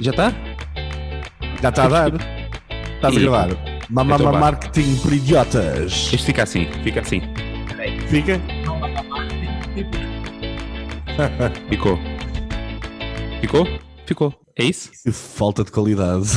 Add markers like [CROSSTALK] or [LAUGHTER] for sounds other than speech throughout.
Já está? Já está a dar? Estás a gravar? Mamama Então. Marketing por Idiotas. Isto fica assim, fica assim. Fica? Ficou. Ficou? Ficou. É isso? Que falta de qualidade.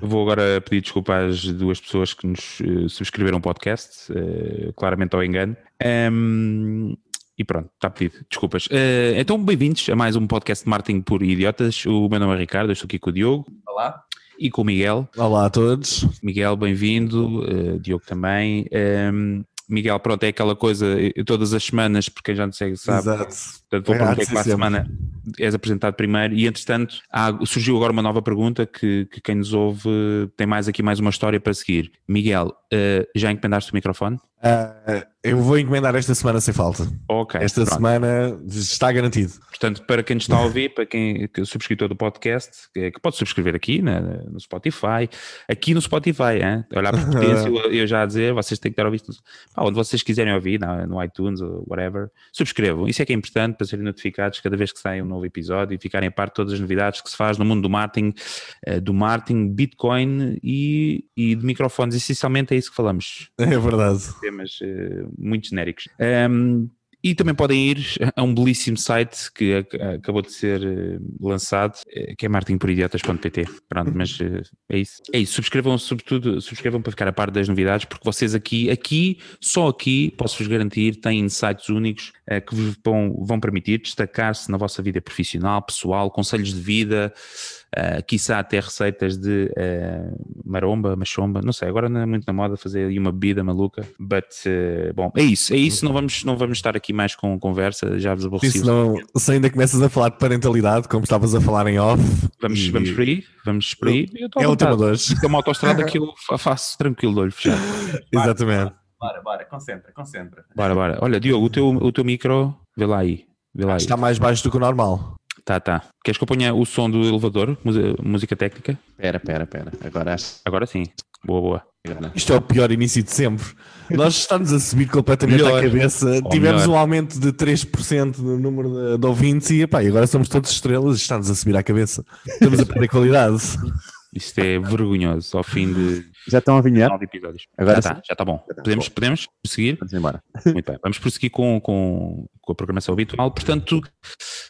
Vou agora pedir desculpa às duas pessoas que nos eh, subscreveram o podcast, eh, claramente ao engano. Ehm, e pronto, está pedido. Desculpas. Eh, então, bem-vindos a mais um podcast de marketing por idiotas. O meu nome é Ricardo, eu estou aqui com o Diogo Olá. e com o Miguel. Olá a todos. Miguel, bem-vindo. eh, Diogo também. Ehm, Miguel, pronto, é aquela coisa, eh, todas as semanas, porque quem já não segue sabe, Exato. Portanto, vou É, prometer que para a semana és apresentado primeiro e, entretanto, há- surgiu agora uma nova pergunta que, que quem nos ouve tem mais aqui mais uma história para seguir. Miguel, eh, já encomendaste o microfone? Ah, eu vou encomendar esta semana sem falta. Ok. Esta pronto. semana está garantido. Portanto, para quem nos está a ouvir, para quem que é subscritor do podcast, que, que pode subscrever aqui na- no Spotify, aqui no Spotify, hein? olhar para a potência, [LAUGHS] eu, eu já a dizer, vocês têm que estar a ouvir isto, pá, onde vocês quiserem ouvir, na- no iTunes ou whatever, subscrevam. Isso é que é importante para serem notificados cada vez que sai um novo episódio e ficarem a par de todas as novidades que se faz no mundo do marketing, eh, do marketing, Bitcoin e, e de microfones. Essencialmente é isso que falamos É verdade. Temas eh, muito genéricos. Ahm, e também podem ir a um belíssimo site que ac- acabou de ser eh, lançado, eh, que é marketingporidiotas.pt. Pronto, mas é isso. É isso. Subscrevam, sobretudo, subscrevam para ficar a par das novidades, porque vocês aqui, aqui, só aqui, posso-vos garantir, têm insights únicos que vos vão, vão permitir destacar-se na vossa vida profissional, pessoal, conselhos de vida, uh, quiçá até receitas de eh, maromba, machomba, não sei, agora não é muito na moda fazer aí uma bebida maluca, but, eh, bom, é isso, é isso, não vamos, não vamos estar aqui mais com conversa, já vos aborreci. Não, se ainda começas a falar de parentalidade, como estavas a falar em off, Vamos, e- vamos por aí, vamos por aí. É o tema hoje. É uma autostrada que eu [LAUGHS] fa- faço tranquilo de olho fechado. [LAUGHS] Exatamente. Bora, bora, concentra, concentra. Bora, bora. Olha, Diogo, o teu, o teu micro, vê lá aí. Vê lá aí. Está mais baixo do que o normal. Tá, tá. Queres que eu ponha o som do elevador? Música, música técnica? Pera, pera, pera. Agora Agora sim. Boa, boa. agora. Isto é o pior início de sempre. Nós estamos a subir completamente Melhor. à cabeça. Ou Tivemos melhor. um aumento de 3% no número de, de ouvintes e, epá, e agora somos todos estrelas e está-nos a subir à cabeça. Estamos a perder qualidade. Isto é vergonhoso ao fim de Já estão a vinhar? nove episódios. Agora já está, já está bom. Já tá, Podemos, bom. podemos prosseguir? Vamos embora. Muito bem. Vamos prosseguir com, com, com a programação habitual. Portanto,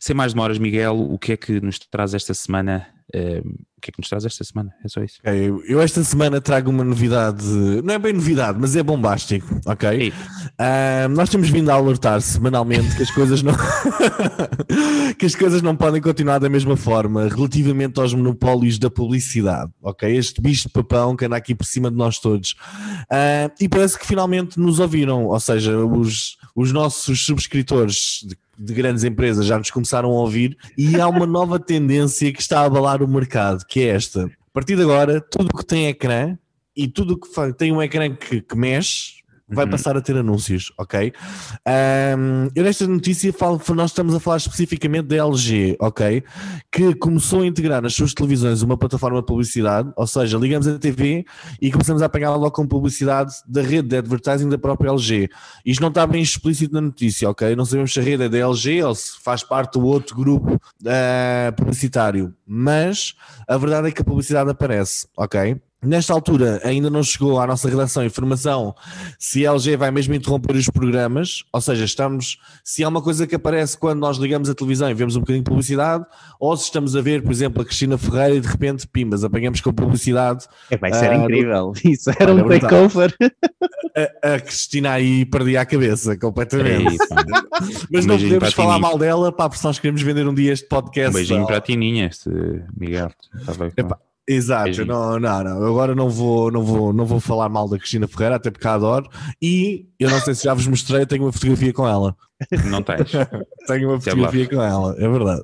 sem mais demoras, Miguel, o que é que nos traz esta semana? O que é que nos traz esta semana? É só isso. Ok, eu- esta semana trago uma novidade, não é bem novidade, mas é bombástico, ok? Ah, nós temos vindo a alertar semanalmente que as coisas não [LAUGHS] que as coisas não podem continuar da mesma forma relativamente aos monopólios da publicidade, ok? Este bicho de papão que anda aqui por cima de nós todos. E parece que finalmente nos ouviram, ou seja, os, os nossos subscritores de, de grandes empresas já nos começaram a ouvir e há uma nova tendência que está a abalar o mercado, que é esta. A partir de agora, tudo que tem ecrã e tudo que tem um ecrã que, que mexe vai Uhum. passar a ter anúncios, ok? Ahm, eu nesta notícia falo, nós estamos a falar especificamente da LG, ok? Que começou a integrar nas suas televisões uma plataforma de publicidade, ou seja, ligamos a TV e começamos a apanhar logo com publicidade da rede de advertising da própria LG. Isto não está bem explícito na notícia, ok? Não sabemos se a rede é da LG ou se faz parte do outro grupo ah, publicitário, mas a verdade é que a publicidade aparece, ok? Nesta altura ainda não chegou à nossa redação informação se a LG vai mesmo interromper os programas, ou seja, estamos, se há uma coisa que aparece quando nós ligamos a televisão e vemos um bocadinho de publicidade, ou se estamos a ver, por exemplo, a Cristina Ferreira e de repente, pimbas, apanhamos com publicidade É, vai ser Ah, incrível. [LAUGHS] Isso era Olha, um takeover. a, a Cristina aí perdia a cabeça completamente. Pá. [LAUGHS] Mas Um não podemos falar Tini. mal dela, pá, porque nós queremos vender um dia este podcast. Um beijinho para a Tininha, este Miguel. Estava- Epá, Exato, não, não, não. Eu agora não vou, não, vou, não vou falar mal da Cristina Ferreira, até porque a adoro. E eu não sei se já vos mostrei, tenho uma fotografia com ela. Não tens. [LAUGHS] Tenho uma é fotografia com ela, é verdade.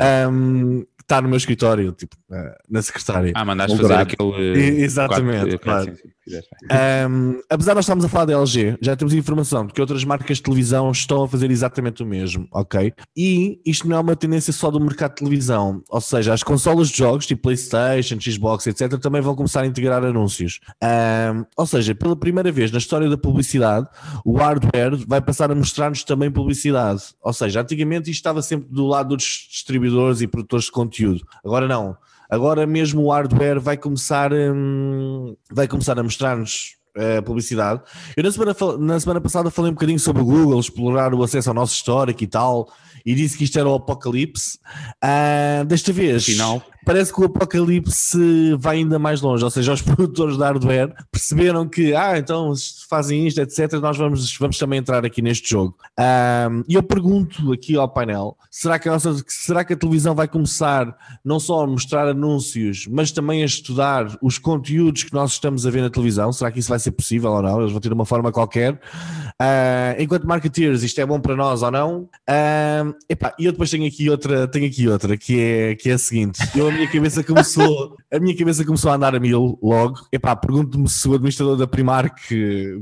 Ahm, Está no meu escritório, tipo, eh, na secretária. Ah, mandaste Um fazer aquele. Exatamente, claro. sim, fizeste bem. Um, apesar de nós estarmos a falar da LG, já temos informação de que outras marcas de televisão estão a fazer exatamente o mesmo, ok? E isto não é uma tendência só do mercado de televisão, ou seja, as consolas de jogos, tipo PlayStation, Xbox, etc., também vão começar a integrar anúncios. Um, ou seja, pela primeira vez na história da publicidade, o hardware vai passar a mostrar-nos também publicidade. Ou seja, antigamente isto estava sempre do lado dos distribuidores e produtores de conteúdo. Agora não. Agora mesmo o hardware vai começar, hum, vai começar a mostrar-nos uh, publicidade. Eu na semana, na semana passada falei um bocadinho sobre o Google, explorar o acesso ao nosso histórico e tal, e disse que isto era o apocalipse. Uh, desta vez, Afinal. Parece que o apocalipse vai ainda mais longe, ou seja, os [LAUGHS] produtores de hardware perceberam que, ah, então fazem isto, etc. Nós vamos, vamos também entrar aqui neste jogo. E eu pergunto aqui ao painel: será que, a nossa, será que a televisão vai começar não só a mostrar anúncios, mas também a estudar os conteúdos que nós estamos a ver na televisão? Será que isso vai ser possível ou não? Eles vão ter uma forma qualquer. Uh, enquanto marketeers, isto é bom para nós ou não? Uh, e eu depois tenho aqui outra, tenho aqui outra que é, que é a seguinte: eu, a minha cabeça começou, a minha cabeça começou a andar a mil logo. Epá, pergunto-me se o administrador da Primark,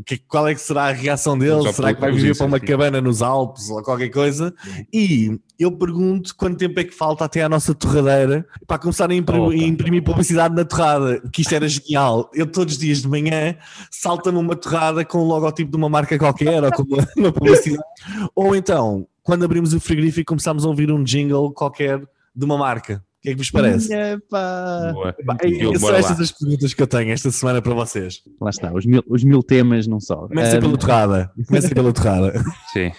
que, qual é que será a reação dele? Será que vai viver para uma cabana nos Alpes ou qualquer coisa? E eu pergunto quanto tempo é que falta até à nossa torradeira para começar a imprimir, imprimir publicidade na torrada, que isto era genial. Eu todos os dias de manhã salta-me uma torrada com o logotipo de uma marca qualquer ou com uma, [LAUGHS] uma publicidade. ou então, quando abrimos o frigorífico, começamos a ouvir um jingle qualquer de uma marca. O que é que vos parece? Epa. É, são estas as perguntas que eu tenho esta semana para vocês. Lá está, os mil, os mil temas não só. Começa um... pela torrada. Começa pela torrada. Sim.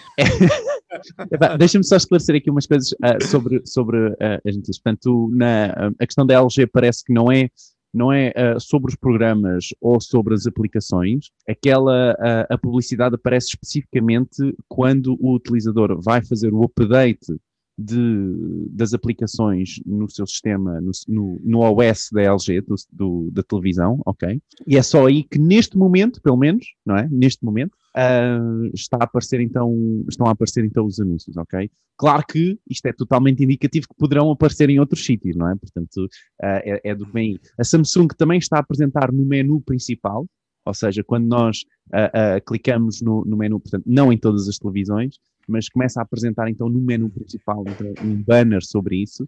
Deixa-me só esclarecer aqui umas coisas uh, sobre, sobre uh, as notícias. Portanto, na, a questão da LG parece que não é não é uh, sobre os programas ou sobre as aplicações, aquela uh, a publicidade aparece especificamente quando o utilizador vai fazer o update de, das aplicações no seu sistema, no, no, no OS da LG, do, do, da televisão, ok? E é só aí que neste momento, pelo menos, não é? Neste momento, uh, está a aparecer então, estão a aparecer então os anúncios, ok? Claro que isto é totalmente indicativo que poderão aparecer em outros sítios, não é? Portanto, uh, é, é do vem A Samsung também está a apresentar no menu principal, ou seja, quando nós uh, clicamos no, no menu, portanto, não em todas as televisões, mas começa a apresentar então no menu principal então, um banner sobre isso.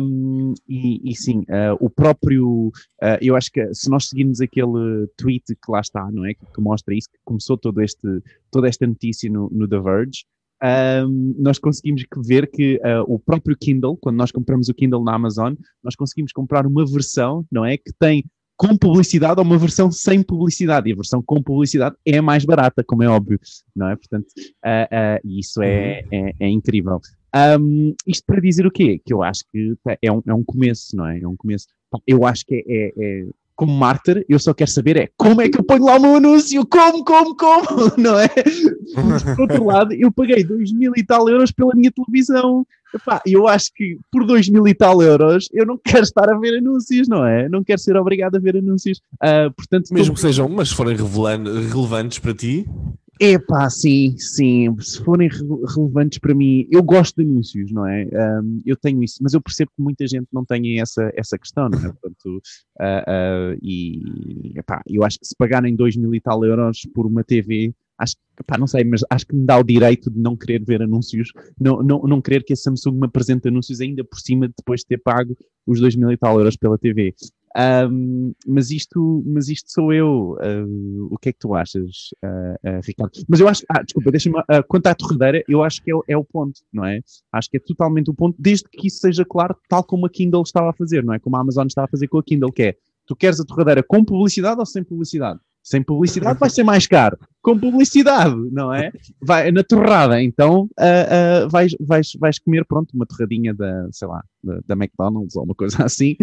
Um, e, e, sim, uh, o próprio, uh, eu acho que se nós seguirmos aquele tweet que lá está, não é? Que, que mostra isso, que começou todo este, toda esta notícia no, no The Verge, um, nós conseguimos ver que uh, o próprio Kindle, quando nós compramos o Kindle na Amazon, nós conseguimos comprar uma versão, não é? Que tem com publicidade ou uma versão sem publicidade. E a versão com publicidade é mais barata, como é óbvio, não é? Portanto, uh, uh, isso é, uhum. é, é incrível. Um, isto para dizer o quê? Que eu acho que é um, é um começo, não é? É um começo. Eu acho que é, é, é como marketer, eu só quero saber é como é que eu ponho lá o meu anúncio, como, como, como, [LAUGHS] não é? Mas, por outro lado, eu paguei 2 mil e tal euros pela minha televisão. E eu acho que por 2 mil e tal euros eu não quero estar a ver anúncios, não é? Não quero ser obrigado a ver anúncios. Uh, portanto, Mesmo que sejam, mas forem relevantes para ti, Epá, sim, sim. Se forem re relevantes para mim, eu gosto de anúncios, não é? Um, eu tenho isso, mas eu percebo que muita gente não tenha essa, essa questão, não é? Portanto, uh, uh, e epá, eu acho que se pagarem 2 mil e tal euros por uma TV, acho que, não sei, mas acho que me dá o direito de não querer ver anúncios, não, não, não querer que a Samsung me apresente anúncios ainda por cima depois de ter pago os 2 mil e tal euros pela TV. Um, mas, isto, mas isto sou eu. Uh, o que é que tu achas, uh, uh, Ricardo? Mas eu acho. Ah, desculpa, deixa-me. quanto à torredeira, eu acho que é, é, o ponto, não é? Acho que é totalmente o ponto, desde que isso seja claro, tal como a Kindle estava a fazer, não é? Como a Amazon estava a fazer com a Kindle, que é tu queres a torradeira com publicidade ou sem publicidade? Sem publicidade vai ser mais caro. Com publicidade, não é? Vai na torrada, então uh, uh, vais, vais, vais comer, pronto, uma torradinha da, sei lá, da, da McDonald's ou uma coisa assim,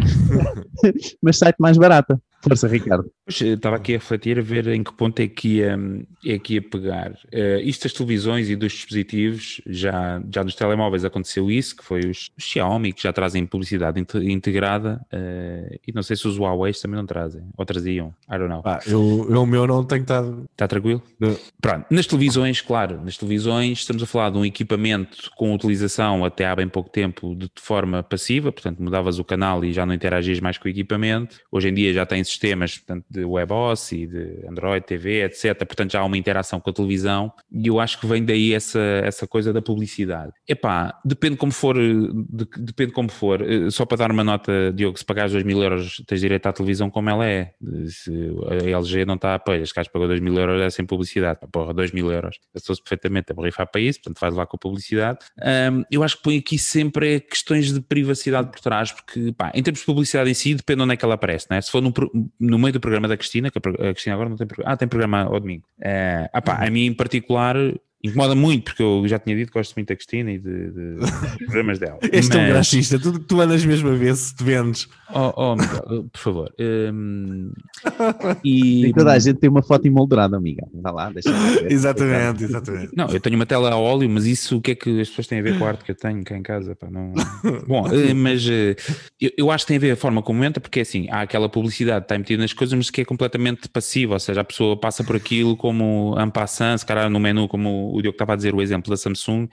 [LAUGHS] mas sai-te mais barata. Força, Ricardo. estava aqui a refletir, a ver em que ponto é que ia, é que ia pegar. Uh, isto das televisões e dos dispositivos, já, já nos telemóveis aconteceu isso, que foi os, os Xiaomi, que já trazem publicidade integrada, uh, e não sei se os Huawei também não trazem, ou traziam, I don't know. Ah, eu, eu o meu não tenho estado... Está tranquilo? Não. Pronto, nas televisões, claro, nas televisões estamos a falar de um equipamento com utilização até há bem pouco tempo de forma passiva, portanto mudavas o canal e já não interagias mais com o equipamento. Hoje em dia já tens sistemas, portanto, de WebOS e de Android TV, etc. Portanto, já há uma interação com a televisão e eu acho que vem daí essa, essa coisa da publicidade. Epá, depende como for, de, depende como for. Eh, só para dar uma nota, Diogo, se pagares 2 mil euros tens direito à televisão como ela é. Se a LG não está a pé, as pagou 2 mil euros é sem publicidade. Porra, 2 mil euros. Eu sou perfeitamente a borrifar para isso, portanto faz lá com a publicidade. Um, eu acho que põe aqui sempre questões de privacidade por trás, porque pá, em termos de publicidade em si, depende onde é que ela aparece, né? Se for no, no meio do programa da Cristina, que a Cristina agora não tem programa, ah, tem programa ao domingo. Uh, ah, pá, a mim em particular Incomoda muito, porque eu já tinha dito que gosto muito da Cristina e de, de, de [LAUGHS] programas dela. És tão graxista, tu, tu andas mesmo a ver se te vendes. Oh, oh Miguel, por favor. Um, [LAUGHS] e... toda a gente tem uma foto emoldurada, amiga. Vai lá, deixa ver. exatamente, exatamente. Não, eu tenho uma tela a óleo, mas isso o que é que as pessoas têm a ver com a arte que eu tenho cá em casa? Pá, não... [LAUGHS] Bom, eh, mas eh, eu, eu, acho que tem a ver a forma como entra, porque é assim, há aquela publicidade que está metida nas coisas, mas que é completamente passiva, ou seja, a pessoa passa por aquilo como en passant, se calhar no menu, como o Diogo estava a dizer o exemplo da Samsung,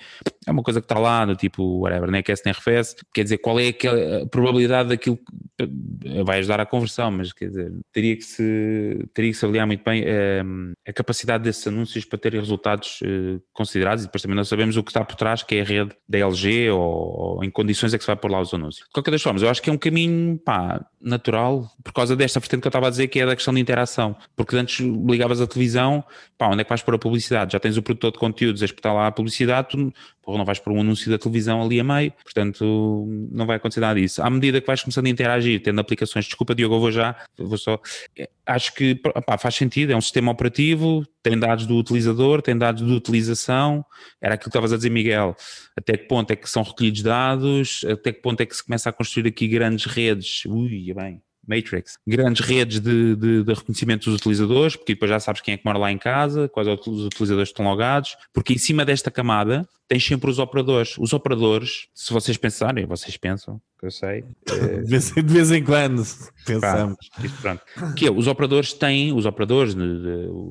é uma coisa que está lá, no tipo, whatever, nem aquece nem arrefece, quer dizer, qual é a probabilidade daquilo que vai ajudar à conversão, mas quer dizer, teria que se, teria que se avaliar muito bem eh, a capacidade desses anúncios para terem resultados eh, considerados e depois também não sabemos o que está por trás, que é a rede da LG ou, ou em condições é que se vai pôr lá os anúncios. De qualquer das formas, eu acho que é um caminho, pá, natural, por causa desta vertente que eu estava a dizer, que é da questão de interação, porque antes ligavas a televisão, pá, onde é que vais pôr a publicidade? Já tens o produtor de conteúdos, espetar lá a publicidade, tu porra, não vais pôr um anúncio da televisão ali a meio, portanto não vai acontecer nada disso. À medida que vais começando a interagir, tendo aplicações, desculpa Diogo, eu vou já, vou só, acho que pá, faz sentido, é um sistema operativo, tem dados do utilizador, tem dados de utilização, era aquilo que estavas a dizer Miguel, até que ponto é que são recolhidos dados, até que ponto é que se começa a construir aqui grandes redes, ui, bem, Matrix, grandes redes de, de, de, reconhecimento dos utilizadores, porque depois já sabes quem é que mora lá em casa, quais os utilizadores estão logados, porque em cima desta camada tens sempre os operadores. Os operadores, se vocês pensarem, vocês pensam, que eu sei. [LAUGHS] É... De, vez, em quando pensamos. Pronto. Que é, os operadores têm, os operadores,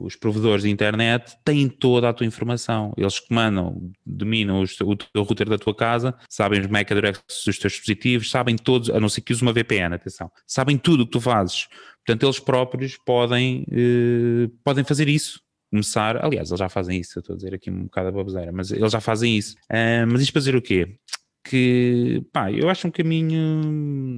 os provedores de internet têm toda a tua informação. Eles comandam, dominam os, o teu router da tua casa, sabem os MAC addresses dos teus dispositivos, sabem todos, a não ser que use uma VPN, atenção, sabem tudo o que tu fazes. Portanto, eles próprios podem, eh, podem fazer isso começar, aliás, eles já fazem isso, eu estou a dizer aqui um bocado a baboseira, mas eles já fazem isso. Uh, mas isto para dizer o quê? que, pá, eu acho um caminho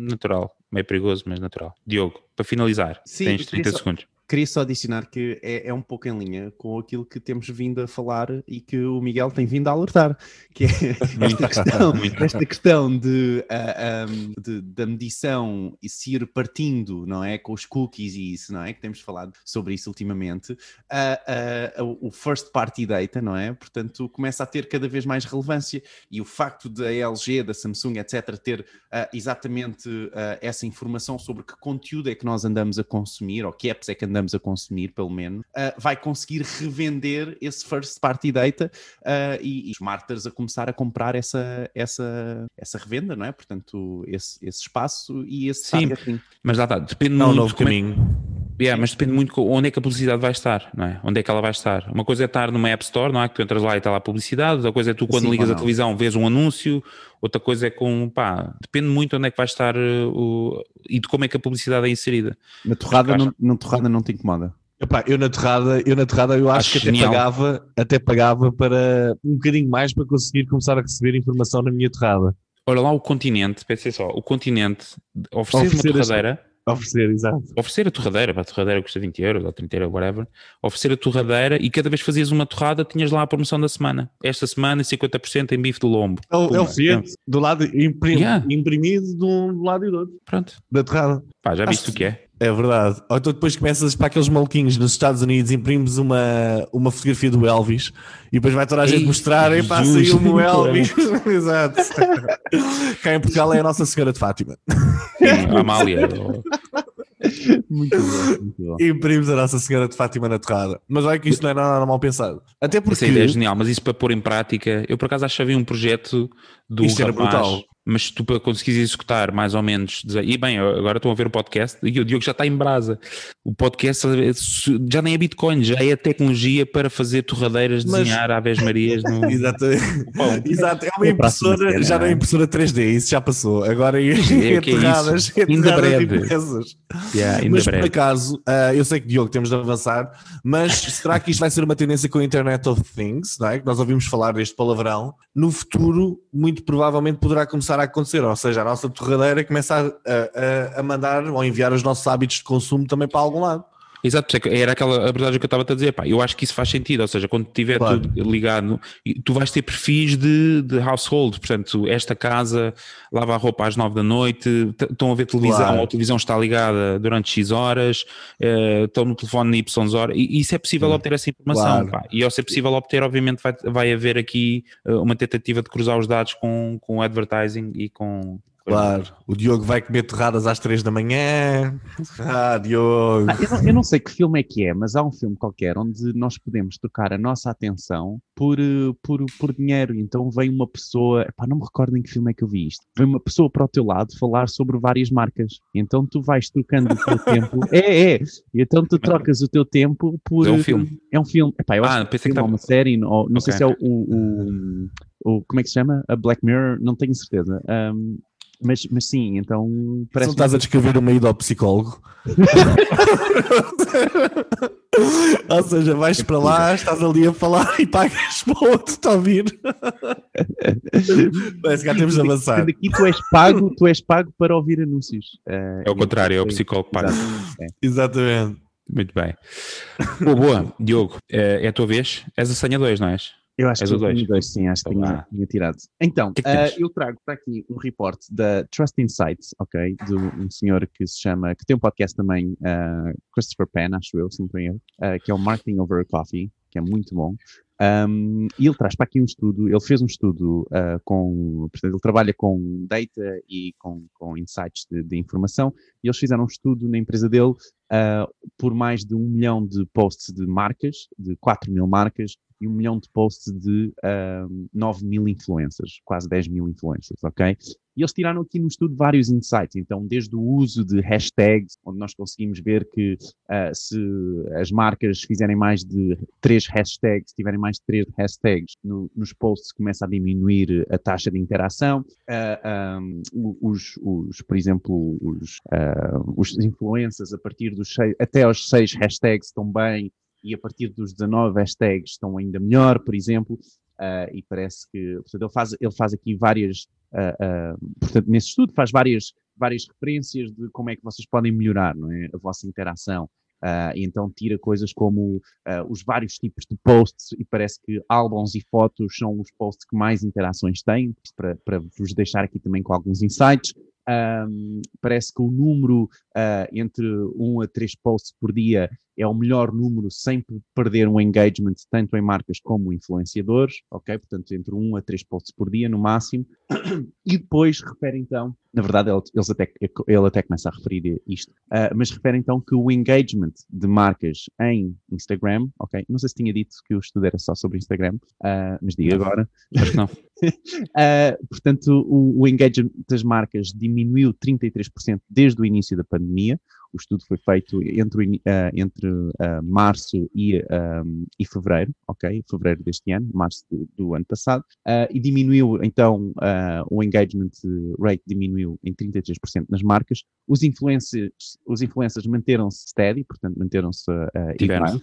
natural, meio perigoso, mas natural. Diogo, para finalizar, Sim, tens 30 segundos. Queria só adicionar que é, é, um pouco em linha com aquilo que temos vindo a falar e que o Miguel tem vindo a alertar, que é [LAUGHS] esta questão, esta questão de, uh, ah, um, de, da medição e se ir partindo, não é, com os cookies e isso, não é, que temos falado sobre isso ultimamente, uh, uh, o first party data, não é, portanto começa a ter cada vez mais relevância e o facto da LG, da Samsung, etc, ter exatamente essa informação sobre que conteúdo é que nós andamos a consumir ou que apps é que andamos andamos a consumir, pelo menos, uh, vai conseguir revender esse first party data uh, e, e, os marketers a começar a comprar essa, essa, essa revenda, não é? Portanto, esse, esse espaço e esse Sim, targeting. mas lá está, depende não, muito novo caminho. É, yeah, mas depende muito onde é que a publicidade vai estar, não é? Onde é que ela vai estar. Uma coisa é estar numa App Store, não é? Que tu entras lá e está lá a publicidade, outra coisa é tu quando Sim, ligas a televisão vês um anúncio, outra coisa é com, pá, depende muito onde é que vai estar uh, o, e de como é que a publicidade é inserida. Na torrada, não, na torrada não te incomoda? Epá, eu na torrada, eu na torrada eu acho, acho que até pagava, até pagava para um bocadinho mais para conseguir começar a receber informação na minha torrada. Olha lá o continente, pensei só, o continente oferecer, oferecer uma torradeira Oferecer, exato. Oferecer a torradeira, a torradeira custa 20 euros ou 30 euros, whatever. Oferecer a torradeira e cada vez que fazias uma torrada tinhas lá a promoção da semana. Esta semana 50% em bife do lombo. É o, é Fiat, do lado imprim, yeah. imprimido de um lado e do outro. Pronto. Da torrada. Pá, já viste o que é? É verdade. Ou então depois começas para aqueles maluquinhos nos Estados Unidos, imprimes uma, uma fotografia do Elvis e depois vai toda a gente Ei, mostrar e passa aí o [LAUGHS] Elvis. [LAUGHS] Exato. Cá em Portugal é a Nossa Senhora de Fátima. A Amália. muito bom, muito bom. Imprimos a Nossa Senhora de Fátima na torrada. Mas olha que isto não é nada mal pensado. Até porque. Essa ideia é genial, mas isso para pôr em prática. Eu por acaso acho que havia um projeto do Isto era rapaz, brutal. mas se tu para conseguires executar mais ou menos, dizer, e bem, agora estão a ver o podcast e o Diogo já está em brasa. O podcast eh, já nem é Bitcoin, já é tecnologia para fazer torradeiras, Mas- desenhar Aves Marias no [LAUGHS] Exatamente. [LAUGHS] Exato, é uma É impressora, já não é é? impressora 3D, isso já passou. Agora [LAUGHS] é é? Ainda enterradas breve. impressas. Yeah, Mas por acaso, ah, eu sei que Diogo temos de avançar, mas será que isto vai ser uma tendência com a Internet of Things, não é? que nós ouvimos falar deste palavrão? No futuro, muito provavelmente poderá começar a acontecer, ou seja, a nossa torradeira começa a- a- a mandar ou enviar os nossos hábitos de consumo também para algum lado. Exato, é era aquela abordagem que eu estava a dizer, pá, eu acho que isso faz sentido, ou seja, quando tiver Claro. tudo ligado, tu vais ter perfis de, de household, portanto, esta casa lava a roupa às nove da noite, estão a ver televisão, Claro. ou a televisão está ligada durante X horas, eh, estão no telefone Y horas, e isso é possível Hum. obter essa informação, Claro. pá. e ao ser possível obter, obviamente vai, vai haver aqui eh, uma tentativa de cruzar os dados com, com o advertising e com... Claro, o Diogo vai comer torradas às 3 da manhã. Ah, Diogo. Ah, eu, não, eu não sei que filme é que é, mas há um filme qualquer onde nós podemos trocar a nossa atenção por, eh, por, por dinheiro. Então vem uma pessoa, epá, não me recordo em que filme é que eu vi isto. Vem uma pessoa para o teu lado falar sobre várias marcas. Então tu vais trocando o teu [LAUGHS] tempo. É, é. E então tu trocas o teu tempo por. É um filme. É um filme. Epá, eu Ah, é pensei um que estava... uma série, ou, não sei Ok. se é o, o, o- Como é que se chama? A Black Mirror, não tenho certeza. Ahm, mas, mas sim, então parece. não estás a descrever uma ida ao psicólogo. [LAUGHS] Ou seja, vais para lá, estás ali a falar e pagas para o outro te ouvir. [LAUGHS] Que já temos de avançar. Aqui tu és pago, tu és pago para ouvir anúncios. Ah, É o contrário, é o então, psicólogo que paga. Exatamente, é. Exatamente. Muito bem. Boa, boa. Diogo, é, é a tua vez. És a senha 2, não és? Eu acho És que dois. dois, sim, acho que Então tinha, tirado. Então, que é que tens? eu trago para aqui um report da Trust Insights, ok? De um senhor que se chama, que tem um podcast também, ah, Christopher Penn, acho eu, se não em erro, ah, que é o Marketing Over Coffee, que é muito bom. Um, e ele traz para aqui um estudo, ele fez um estudo ah, com, portanto, ele trabalha com data e com, com insights de, de informação, e eles fizeram um estudo na empresa dele ah, por mais de um milhão de posts de marcas, de 4 mil marcas, e um milhão de posts de ah, 9 mil influencers, quase 10 mil influencers, ok? E eles tiraram aqui no estudo vários insights, então desde o uso de hashtags, onde nós conseguimos ver que ah, se as marcas fizerem mais de três hashtags, tiverem mais de três hashtags no- nos posts, começa a diminuir a taxa de interação. Ah, um, os, os, por exemplo, os, os influencers a partir dos até aos seis hashtags estão bem e a partir dos 19 hashtags estão ainda melhor, por exemplo. Ah, e parece que portanto, ele, faz, ele faz aqui várias, ah, ah, portanto, nesse estudo faz várias, várias referências de como é que vocês podem melhorar não é? a vossa interação. E então tira coisas como os vários tipos de posts e parece que álbuns e fotos são os posts que mais interações têm, para, para vos deixar aqui também com alguns insights. Ahm, parece que o número ah, entre um a três posts por dia é o melhor número sem perder um engagement tanto em marcas como influenciadores, ok? Portanto, entre um a três posts por dia no máximo. [COUGHS] E depois refere então, na verdade ele, eles até, ele até começa a referir isto, ah, mas refere então que o engagement de marcas em Instagram, ok? Não sei se tinha dito que o estudo era só sobre Instagram, ah, mas diga agora. Acho que não. [LAUGHS] Uh, [LAUGHS] portanto, o, o engagement das marcas diminuiu 33% desde o início da pandemia. O estudo foi feito entre, uh, entre uh, março e, um, e fevereiro, ok? Fevereiro deste ano, março do, do ano passado. E diminuiu, então, o engagement rate diminuiu em 33% nas marcas. Os influencers, os influencers manteram-se steady, portanto, manteram-se uh, iguais.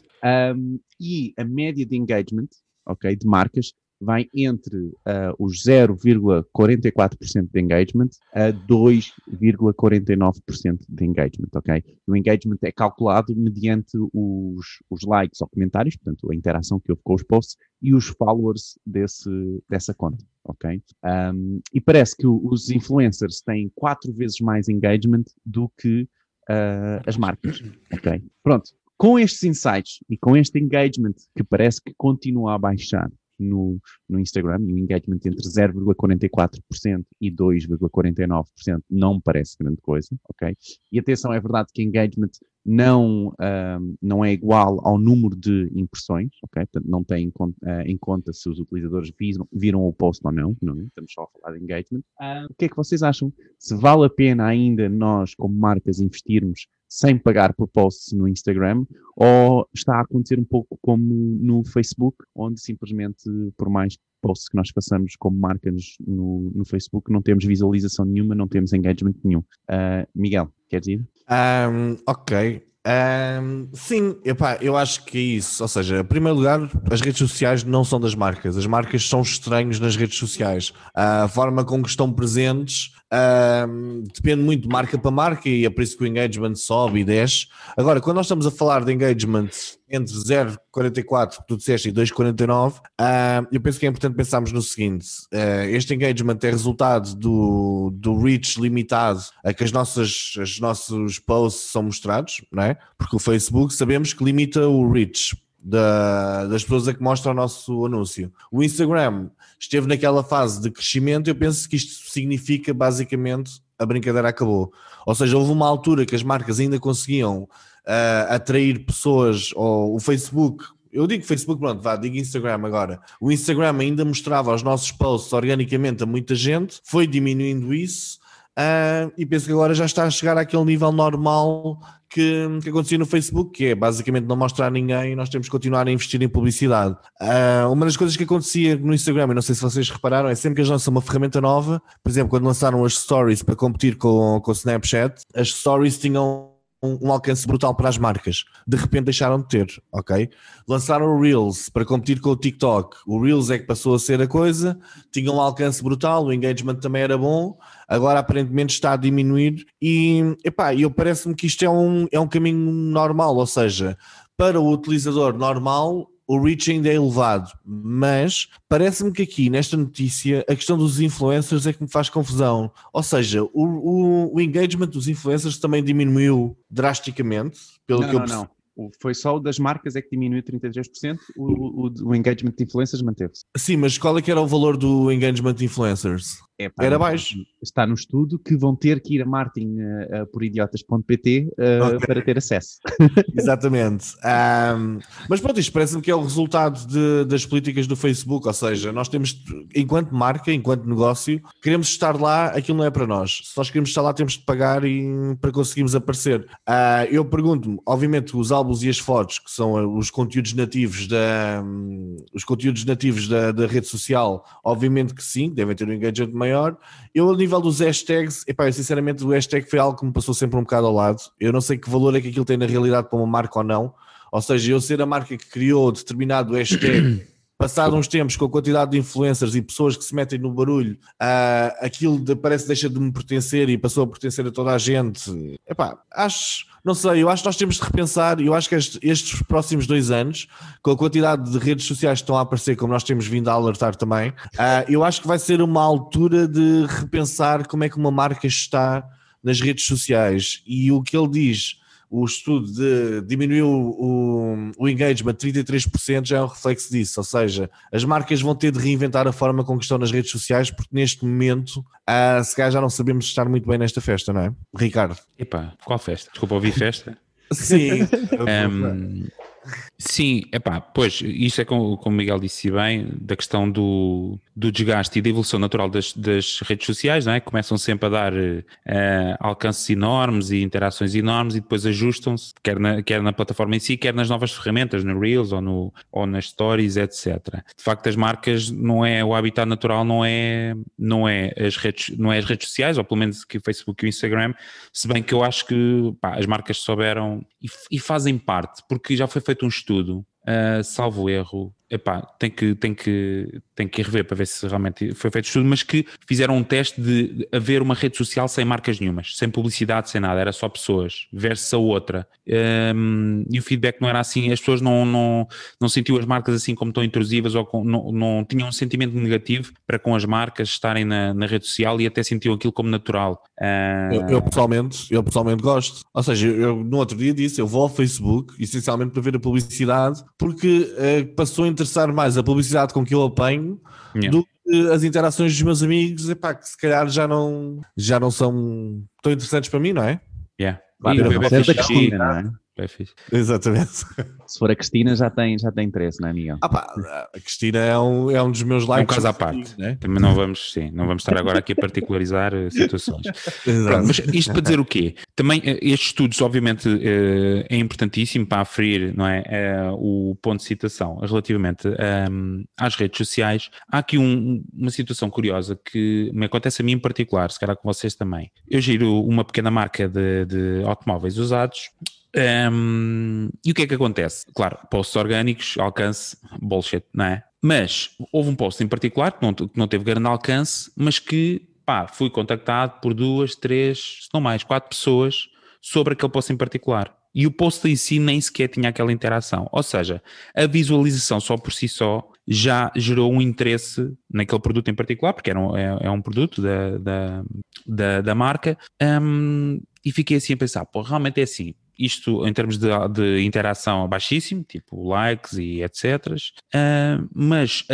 Um, e a média de engagement, ok, de marcas vai entre ah, os 0,44% de engagement a 2,49% de engagement, ok? O engagement é calculado mediante os, os likes ou comentários, portanto, a interação que houve com os posts e os followers desse, dessa conta, ok? Um, e parece que os influencers têm quatro vezes mais engagement do que ah, as marcas, ok? Pronto. Com estes insights e com este engagement que parece que continua a baixar, no, no Instagram e o engagement entre 0,44% e 2,49% não me parece grande coisa, ok? E atenção, é verdade que engagement não, um, não é igual ao número de impressões, ok? Portanto, não tem em conta, uh, em conta se os utilizadores viram, viram o post ou não, não é? Estamos só a falar de engagement. Uh, o que é que vocês acham? Se vale a pena ainda nós, como marcas, investirmos sem pagar por posts no Instagram ou está a acontecer um pouco como no Facebook, onde simplesmente por mais posts que nós façamos como marcas no, no Facebook, não temos visualização nenhuma, não temos engagement nenhum. Uh, Miguel, queres ir? Um, ok. Um, sim, epá, eu acho que é isso. Ou seja, em primeiro lugar, as redes sociais não são das marcas. As marcas são estranhos nas redes sociais. A forma com que estão presentes um, depende muito de marca para marca e é por isso que o engagement sobe e desce. Agora, quando nós estamos a falar de engagement entre 0,44 que tu disseste e 2,49, uh, eu penso que é importante pensarmos no seguinte: uh, este engagement é resultado do, do reach limitado a que as nossas, os nossos posts são mostrados, não é? Porque o Facebook sabemos que limita o reach da, das pessoas a que mostra o nosso anúncio. O Instagram esteve naquela fase de crescimento, eu penso que isto significa basicamente a brincadeira acabou. Ou seja, houve uma altura que as marcas ainda conseguiam uh, atrair pessoas, ou o Facebook, eu digo Facebook, pronto, vá, digo Instagram agora. O Instagram ainda mostrava os nossos posts organicamente a muita gente, foi diminuindo isso. Uh, e penso que agora já está a chegar àquele nível normal que, que acontecia no Facebook, que é basicamente não mostrar a ninguém e nós temos que continuar a investir em publicidade. Uh, uma das coisas que acontecia no Instagram, e não sei se vocês repararam, é sempre que eles lançam uma ferramenta nova, por exemplo, quando lançaram as stories para competir com, com o Snapchat, as stories tinham um, alcance brutal para as marcas. De repente deixaram de ter, ok? Lançaram o Reels para competir com o TikTok. O Reels é que passou a ser a coisa, tinha um alcance brutal, o engagement também era bom, agora aparentemente está a diminuir e, epá, eu parece-me que isto é um, é um caminho normal, ou seja, para o utilizador normal o reach ainda é elevado, mas parece-me que aqui nesta notícia a questão dos influencers é que me faz confusão. Ou seja, o, o, o engagement dos influencers também diminuiu drasticamente, pelo não, que eu não, não. Foi só o das marcas é que diminuiu 33%, o, o, o engagement de influencers manteve-se. Sim, mas qual é que era o valor do engagement de influencers? É, pá, era baixo. Está no estudo que vão ter que ir a marketing uh, uh, por idiotas.pt uh, okay. para ter acesso. [LAUGHS] Exatamente. Um, mas pronto, isto parece-me que é o resultado de, das políticas do Facebook, ou seja, nós temos, enquanto marca, enquanto negócio, queremos estar lá, aquilo não é para nós. Se nós queremos estar lá, temos de pagar e, para conseguirmos aparecer. eu pergunto-me, obviamente, os álbuns e as fotos, que são os conteúdos nativos da, um, os conteúdos nativos da, da rede social, obviamente que sim, devem ter um engagement maior maior. Eu, a nível dos hashtags, epá, eu, sinceramente, o hashtag foi algo que me passou sempre um bocado ao lado. Eu não sei que valor é que aquilo tem na realidade para uma marca ou não. Ou seja, eu ser a marca que criou determinado hashtag. [CLEARS THROAT] passado uns tempos com a quantidade de influencers e pessoas que se metem no barulho, uh, aquilo de, parece que deixa de me pertencer e passou a pertencer a toda a gente. Epá, acho, não sei, eu acho que nós temos de repensar, eu acho que estes, estes, próximos dois anos, com a quantidade de redes sociais que estão a aparecer, como nós temos vindo a alertar também, uh, eu acho que vai ser uma altura de repensar como é que uma marca está nas redes sociais e o que ele diz o estudo de diminuiu o, o engagement 33% já é um reflexo disso, ou seja, as marcas vão ter de reinventar a forma com que estão nas redes sociais, porque neste momento, ah, se calhar já não sabemos estar muito bem nesta festa, não é? Ricardo. Epá, qual festa? Desculpa, ouvi festa? [LAUGHS] Sim. [LAUGHS] um, sim, epá, pois, isso é como, como o Miguel disse bem, da questão do, do desgaste e da evolução natural das, das redes sociais, não é? Começam sempre a dar uh, alcances enormes e interações enormes e depois ajustam-se, quer na, quer na plataforma em si, quer nas novas ferramentas, no Reels ou, no, ou nas Stories, etc. De facto, as marcas não é o habitat natural, não é, não é, as, redes, não é as redes sociais, ou pelo menos que o Facebook e o Instagram, se bem que eu acho que pá, as marcas souberam e, e fazem parte, porque já foi feito um estudo, uh, salvo erro, epá, tem que, tem que, tem que rever para ver se realmente foi feito estudo, mas que fizeram um teste de haver uma rede social sem marcas nenhumas, sem publicidade, sem nada, era só pessoas, versus a outra. Um, e o feedback não era assim, as pessoas não, não, não sentiam as marcas assim como tão intrusivas ou com, não, não tinham um sentimento negativo para com as marcas estarem na, na rede social e até sentiam aquilo como natural. Uh... Eu, eu, pessoalmente, eu pessoalmente gosto. Ou seja, eu no outro dia disse, eu vou ao Facebook essencialmente para ver a publicidade porque uh, passou em interessar mais a publicidade com que eu apanho Yeah. do que as interações dos meus amigos, epá, que se calhar já não, já não são tão interessantes para mim, não é? Yeah. Claro, E o não é? É fixe. Exatamente. Se for a Cristina, já tem, já tem interesse, não é, Miguel? Ah pá, a Cristina é um, é um dos meus likes. um caso à parte. Né? Também não vamos, sim, não vamos estar agora aqui a particularizar eh, situações. [LAUGHS] Pronto, mas isto para dizer o quê? Também eh, estes estudos, obviamente, eh, é importantíssimo para aferir não é, eh, o ponto de citação relativamente ehm, às redes sociais. Há aqui um- uma situação curiosa que me acontece a mim em particular, se calhar com vocês também. Eu giro uma pequena marca de, de automóveis usados. Ehm, e o que é que acontece? Claro, posts orgânicos, alcance, bullshit, não é? Mas houve um post em particular que não, que não teve grande alcance, mas que pá, fui contactado por duas, três, se não mais, quatro pessoas sobre aquele post em particular. E o post em si nem sequer tinha aquela interação. Ou seja, a visualização só por si só já gerou um interesse naquele produto em particular, porque era um, é, é um produto da, da, da, da marca, hum, e fiquei assim a pensar, pô, realmente é assim. Isto em termos de, de interação é baixíssimo, tipo likes e etc. Ah, mas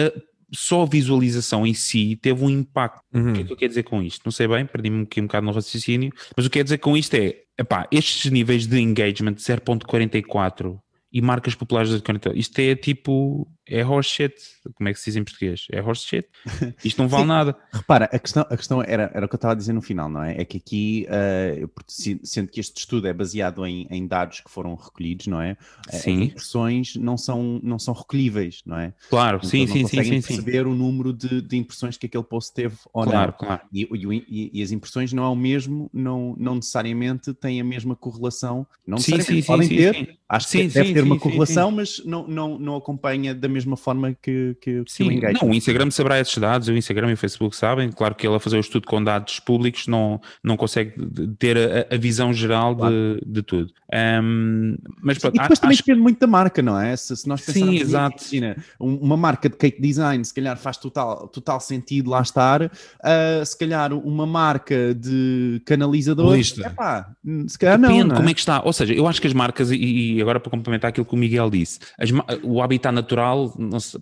só a visualização em si teve um impacto. Uhum. O que é que eu quero dizer com isto? Não sei bem, perdi-me aqui um bocado no raciocínio, mas o que quero dizer com isto é, epá, estes níveis de engagement de 0.44 e marcas populares de 40, isto é tipo, é horse shit, como é que se diz em português? É horse shit? [LAUGHS] Isto não vale Sim. nada. Repara, a questão, a questão era, era o que eu estava a dizer no final, não é? É que aqui, eh, se- sendo que este estudo é baseado em, em dados que foram recolhidos, não é? As Sim. impressões não são, não são recolhíveis, não é? Claro, Então sim, não sim, sim, sim, sim. perceber o número de, de impressões que aquele post teve ou Claro, não. claro. E, e e- as impressões não é o mesmo, não, não necessariamente têm a mesma correlação. Não Sim, necessariamente sim, sim, podem sim, ter, sim. acho que Sim, deve sim, ter uma sim, sim, correlação, mas não, não, não acompanha da mesma forma que, que, que o Sim, engagement. não, o Instagram saberá esses dados, o Instagram e o Facebook sabem, claro que ele a fazer o estudo com dados públicos não, não consegue ter a, a visão geral de, de tudo. Ahm, mas pronto, E depois também acho depende muito da marca, não é? Se, se nós Sim, pensarmos, exato. imagina, um- uma marca de cake design, se calhar faz total, total sentido lá estar, ah, se calhar uma marca de canalizador, epá, se calhar não, Depende não é? como é que está. Ou seja, eu acho que as marcas, e, e agora para complementar aquilo que o Miguel disse, as o habitat natural,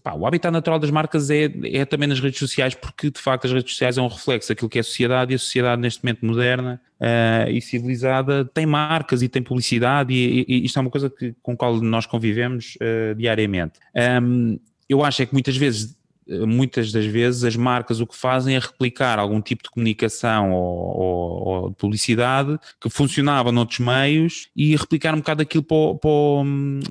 pá, o habitat natural das marcas é, é também nas redes sociais, porque de facto as redes sociais é um reflexo daquilo que é a sociedade, e a sociedade neste momento moderna ah, e civilizada tem marcas e tem publicidade, e, e- isto é uma coisa que, com a qual nós convivemos ah, diariamente. Ahm, eu acho é que muitas vezes muitas das vezes as marcas o que fazem é replicar algum tipo de comunicação ou, ou- ou de publicidade que funcionava noutros meios e replicar um bocado aquilo para, para o-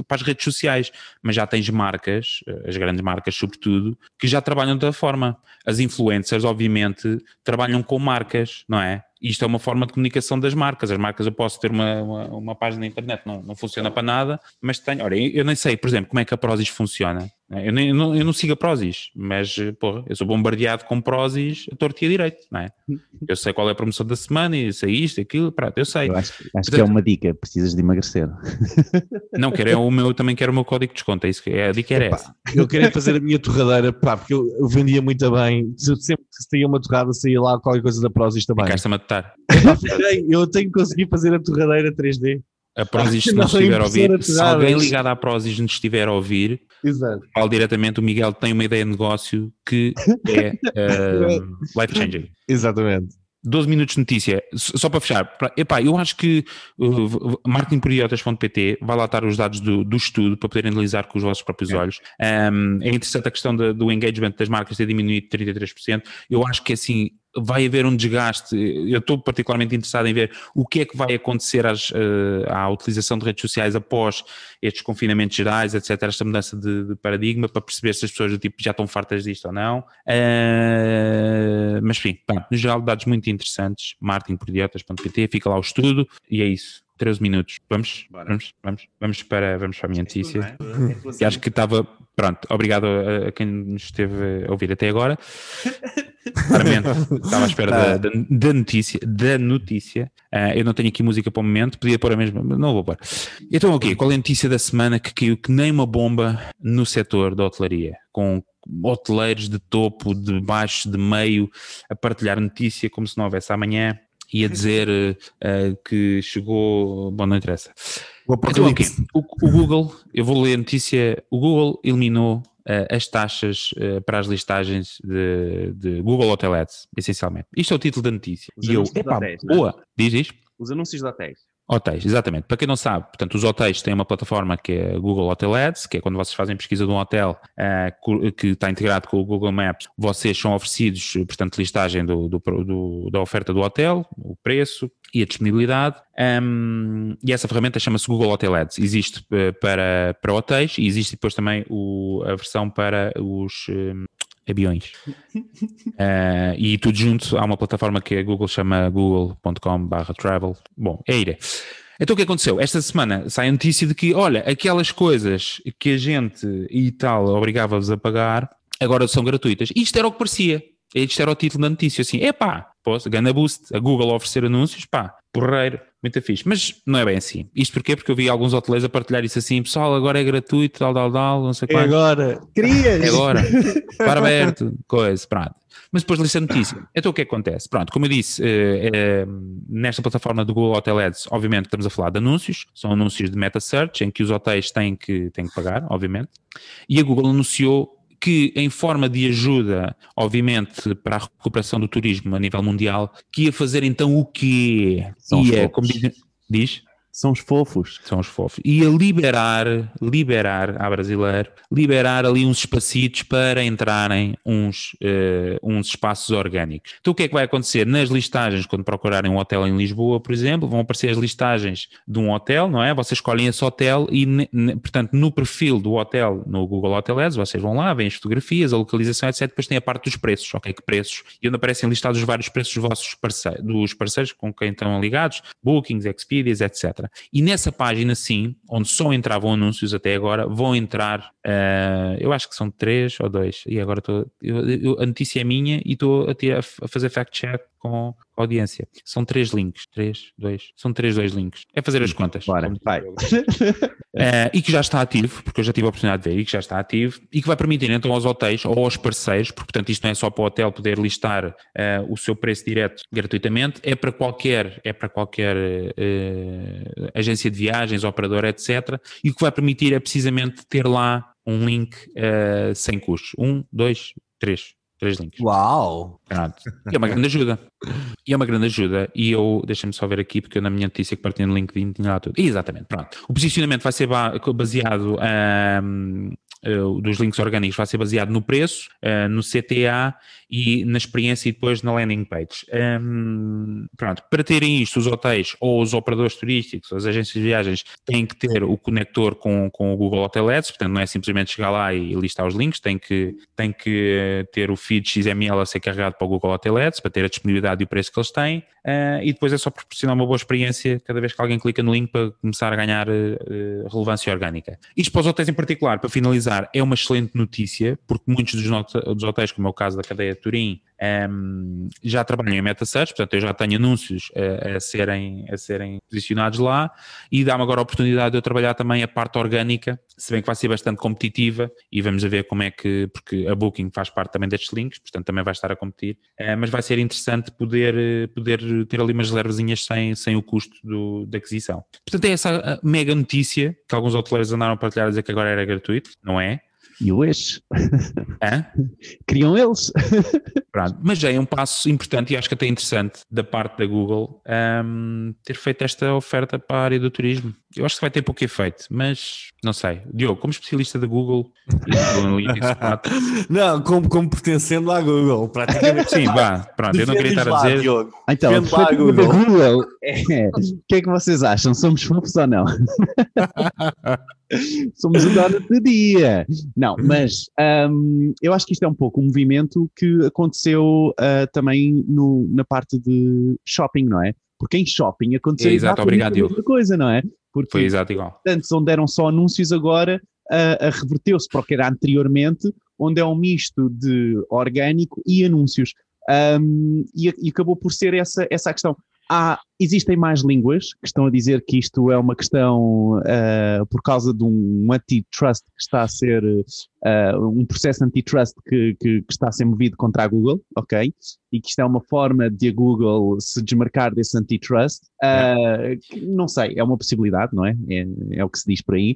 para as redes sociais. Mas já tens marcas, eh, as grandes marcas sobretudo, que já trabalham da forma. As influencers, obviamente, trabalham com marcas, não é? Isto é uma forma de comunicação das marcas. As marcas, eu posso ter uma, uma, uma página na internet, não, não funciona para nada, mas tenho. Olha, eu nem sei, por exemplo, como é que a Prozis funciona. Né? Eu, nem, eu, não, eu não sigo a Prozis, mas, eh, porra, eu sou bombardeado com Prozis a torto e a direito, não é? Eu sei qual é a promoção da semana e sei isto, aquilo, pronto, eu sei. Eu acho, acho que é uma dica, precisas de emagrecer. [LAUGHS] Não, quero é o meu, também quero o meu código de desconto, é isso que é, a dica era Epá, essa. Eu queria fazer a minha torradeira, pá, porque eu, eu vendia muito bem. Se- Sempre que saía uma torrada, saía lá qualquer coisa da Prozis também. Ficaste a matar. Eu tenho que conseguir fazer a torradeira 3D. A Prozis, [LAUGHS] se Não, estiver a ouvir, de se alguém ligado à Prozis nos estiver a ouvir, Exato. fale diretamente, o Miguel tem uma ideia de negócio que é [LAUGHS] eh, life-changing. Exatamente. 12 minutos de notícia, só para fechar. Pra- Epá, eu acho que uh, marketingporiotas.pt vai lá estar os dados do, do estudo para poderem analisar com os vossos próprios olhos. Um, é interessante a questão da- do engagement das marcas ter diminuído 33%. Eu acho que assim vai haver um desgaste. Eu estou particularmente interessado em ver o que é que vai acontecer às, eh, à utilização de redes sociais após estes confinamentos gerais, etc. Esta mudança de, de paradigma para perceber se as pessoas do tipo já estão fartas disto ou não. Eh, mas enfim, pá, no geral, dados muito interessantes. marketingpordiotas.pt, fica lá o estudo e é isso. 13 minutos. Vamos? Bora. Vamos? Vamos? Vamos para, vamos para a minha notícia. é? E acho que estava. Pronto, obrigado a, a quem nos esteve a ouvir até agora. [LAUGHS] Claramente, [LAUGHS] estava à espera da, da, da notícia. Da notícia. Ah, eu não tenho aqui música para o momento, podia pôr a mesma, mas não vou pôr. Então, ok, qual é a notícia da semana que caiu que nem uma bomba no setor da hotelaria? Com hoteleiros de topo, de baixo, de meio, a partilhar notícia como se não houvesse amanhã e a dizer eh, que chegou. Bom, não interessa. O Então, ok, apocalipse. o, o Google, eu vou ler a notícia, o Google eliminou uh, as taxas uh, para as listagens de, de, Google Hotel Ads, essencialmente. Isto é o título da notícia. Os e eu, epá, boa, diz isto? Os anúncios de hotéis. Hotéis, exatamente. Para quem não sabe, portanto, os hotéis têm uma plataforma que é Google Hotel Ads, que é quando vocês fazem pesquisa de um hotel eh, que está integrado com o Google Maps, vocês são oferecidos, eh, portanto, listagem do, do- do- da oferta do hotel, o preço e a disponibilidade. Ahm, e essa ferramenta chama-se Google Hotel Ads. Existe eh, para, para hotéis e existe depois também o- a versão para os hum, aviões. Eh, e tudo junto há uma plataforma que a Google chama google.com/travel. Bom, é ir. Então o que aconteceu? Esta semana sai a notícia de que, olha, aquelas coisas que a gente e tal obrigava-vos a pagar agora são gratuitas. Isto era o que parecia. Isto era o título da notícia, assim, epá, posso, gana boost, a Google oferecer anúncios, pá, porreiro, muito fixe. Mas não é bem assim. Isto porquê? Porque eu vi alguns hoteleiros a partilhar isso assim, pessoal, agora é gratuito, tal, tal, tal, não sei quanto. agora. Querias? É agora. [LAUGHS] Para aberto, coisa, pronto. Mas depois lista a notícia. Então o que é que acontece? Pronto, como eu disse, eh, eh, nesta plataforma do Google Hotel Ads, obviamente estamos a falar de anúncios, são anúncios de meta search, em que os hotéis têm que, têm que pagar, obviamente. E a Google anunciou que em forma de ajuda, obviamente, para a recuperação do turismo a nível mundial, que ia fazer então o quê? São ia, como diz, diz? São os fofos. São os fofos. Ia liberar, liberar, a brasileiro, liberar ali uns espacitos para entrarem uns, eh, uns espaços orgânicos. Então o que é que vai acontecer? Nas listagens, quando procurarem um hotel em Lisboa, por exemplo, vão aparecer as listagens de um hotel, não é? Vocês escolhem esse hotel e, portanto, no perfil do hotel, no Google Hotel Ads, vocês vão lá, veem as fotografias, a localização, etc. Depois tem a parte dos preços, ok? Que preços? E onde aparecem listados os vários preços dos vossos parceiros, dos parceiros com quem estão ligados, Bookings, Expedias, etc. E nessa página, sim, onde só entravam anúncios até agora, vão entrar, eh, eu acho que são três ou dois, e agora estou, a notícia é minha e estou a, a fazer fact-check com a audiência. São três links, três, dois, são três, dois links. É fazer as contas. Bora, vai. [LAUGHS] eh, e que já está ativo, porque eu já tive a oportunidade de ver, e que já está ativo, e que vai permitir então aos hotéis ou aos parceiros, porque portanto isto não é só para o hotel poder listar eh, o seu preço direto gratuitamente, é para qualquer, é para qualquer agência de viagens, operador, etc. E o que vai permitir é precisamente ter lá um link eh, sem custos. Um, dois, três. Três links. Uau! Pronto. E é uma grande ajuda. E é uma grande ajuda. E eu, deixa-me só ver aqui, porque eu na minha notícia que partilhei no LinkedIn tinha lá tudo. Exatamente, pronto. O posicionamento vai ser ba- baseado, ahm, eh, dos links orgânicos vai ser baseado no preço, ah, no CTA e na experiência e depois na landing page. Ahm, pronto, para terem isto, os hotéis ou os operadores turísticos, as agências de viagens, têm que ter o conector com, com o Google Hotel Ads, portanto não é simplesmente chegar lá e listar os links, tem que, tem que ter o feed XML a ser carregado para o Google Hotel Ads, para ter a disponibilidade e o preço que eles têm, ah, e depois é só proporcionar uma boa experiência cada vez que alguém clica no link para começar a ganhar eh, relevância orgânica. Isto para os hotéis em particular, para finalizar, é uma excelente notícia, porque muitos dos, dos hotéis, como é o caso da cadeia Turim, ehm, já trabalham em meta search, portanto eu já tenho anúncios eh, a, serem, a serem posicionados lá e dá-me agora a oportunidade de eu trabalhar também a parte orgânica, se bem que vai ser bastante competitiva e vamos a ver como é que, porque a Booking faz parte também destes links, portanto também vai estar a competir, eh, mas vai ser interessante poder, eh, poder ter ali umas reservazinhas sem, sem o custo do, da aquisição. Portanto é essa a mega notícia que alguns hoteleiros andaram a partilhar a dizer que agora era gratuito, não é? E hoje? Hã? [LAUGHS] Criam eles? Pronto, mas já é um passo importante e acho que até interessante da parte da Google ahm, ter feito esta oferta para a área do turismo. Eu acho que vai ter pouco efeito, mas não sei. Diogo, como especialista da Google Google. [LAUGHS] Não, como, como pertencendo à Google, praticamente. sim, vá, pronto, eu não queria estar a dizer. Diogo. Então, a perspectiva [LAUGHS] da Google. Google. É, o que é que vocês acham? Somos fofos ou não? Somos o dono do dia. Não, mas hum, eu acho que isto é um pouco um movimento que aconteceu ah, também no- na parte de shopping, não é? Porque em shopping aconteceu É, exato, obrigado, a mesma coisa, não é? Porque Foi exato igual. antes onde eram só anúncios, agora ah, ah, reverteu-se para o que era anteriormente, onde é um misto de orgânico e anúncios. Ahm, e, e acabou por ser essa, essa a questão. Há, existem mais línguas que estão a dizer que isto é uma questão uh, por causa de um antitrust que está a ser uh, um processo antitrust que, que, que, está a ser movido contra a Google, ok? E que isto é uma forma de a Google se desmarcar desse antitrust. Uh, não sei, é uma possibilidade, não é? É, é o que se diz por aí.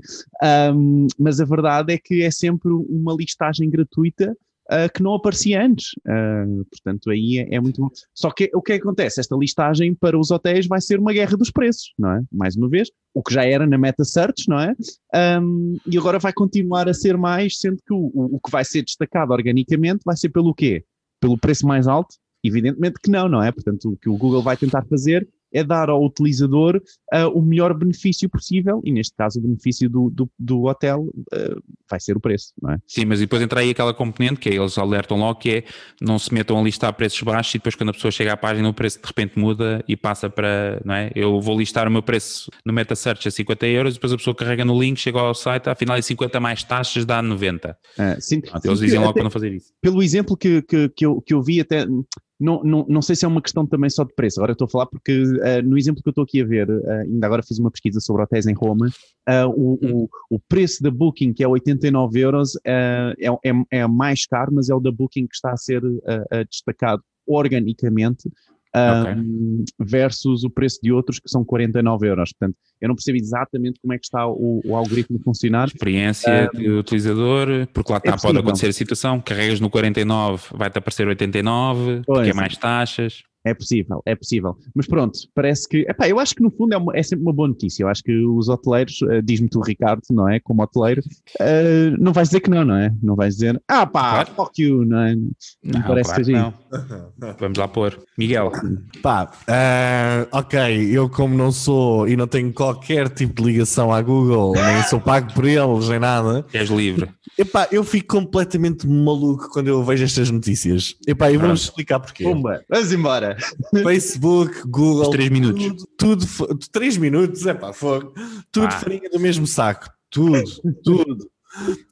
Um, mas a verdade é que é sempre uma listagem gratuita uh, que não aparecia antes. Uh, portanto, aí é, é, muito bom. Só que o que, é que acontece? Esta listagem para os hotéis vai ser uma guerra dos preços, não é? Mais uma vez, o que já era na Meta Search, não é? Um, e agora vai continuar a ser mais, sendo que o, o, o que vai ser destacado organicamente vai ser pelo quê? Pelo preço mais alto? Evidentemente que não, não é? Portanto, o que o Google vai tentar fazer é dar ao utilizador uh, o melhor benefício possível, e neste caso o benefício do, do, do hotel uh, vai ser o preço, não é? Sim, mas depois entra aí aquela componente que é, eles alertam logo que é não se metam a listar preços baixos e depois quando a pessoa chega à página o preço de repente muda e passa para, não é? Eu vou listar o meu preço no MetaSearch a 50 euros e depois a pessoa carrega no link, chega ao site, afinal é 50 mais taxas dá 90. Ah, sim, Pronto, eles dizem logo para não fazer isso. Pelo exemplo que, que, que, eu, que eu vi até não, não, não sei se é uma questão também só de preço. Agora estou a falar porque uh, no exemplo que eu estou aqui a ver, uh, ainda agora fiz uma pesquisa sobre hotéis em Roma, uh, o, o, o, preço da Booking, que é 89 euros, é, é, é mais caro, mas é o da Booking que está a ser destacado organicamente um, versus o preço de outros que são 49 euros. Portanto, eu não percebo exatamente como é que está o, o algoritmo a funcionar. Experiência um, de utilizador, porque lá está, é pode acontecer a situação, carregas no 49, vai-te aparecer 89, pois, porque é mais taxas. É possível, é possível. Mas pronto, parece que. Epá, eu acho que no fundo é, uma, é sempre uma boa notícia. Eu acho que os hoteleiros, uh, diz-me tu, Ricardo, não é? Como hoteleiro, uh, não vais dizer que não, não é? Não vais dizer, ah pá, claro. fuck you, não é? Não, não parece claro que não. [LAUGHS] Vamos lá pôr. Miguel. Pá, uh, ok, eu como não sou e não tenho qualquer tipo de ligação à Google, nem sou pago por eles, nem nada. És livre. Epá, eu fico completamente maluco quando eu vejo estas notícias. Epá, e vamos explicar porquê. Pumba, vamos embora. [LAUGHS] Facebook, Google. três minutos. Tudo, tudo, três minutos, epá, fogo. Tudo ah. farinha do mesmo saco. Tudo, tudo.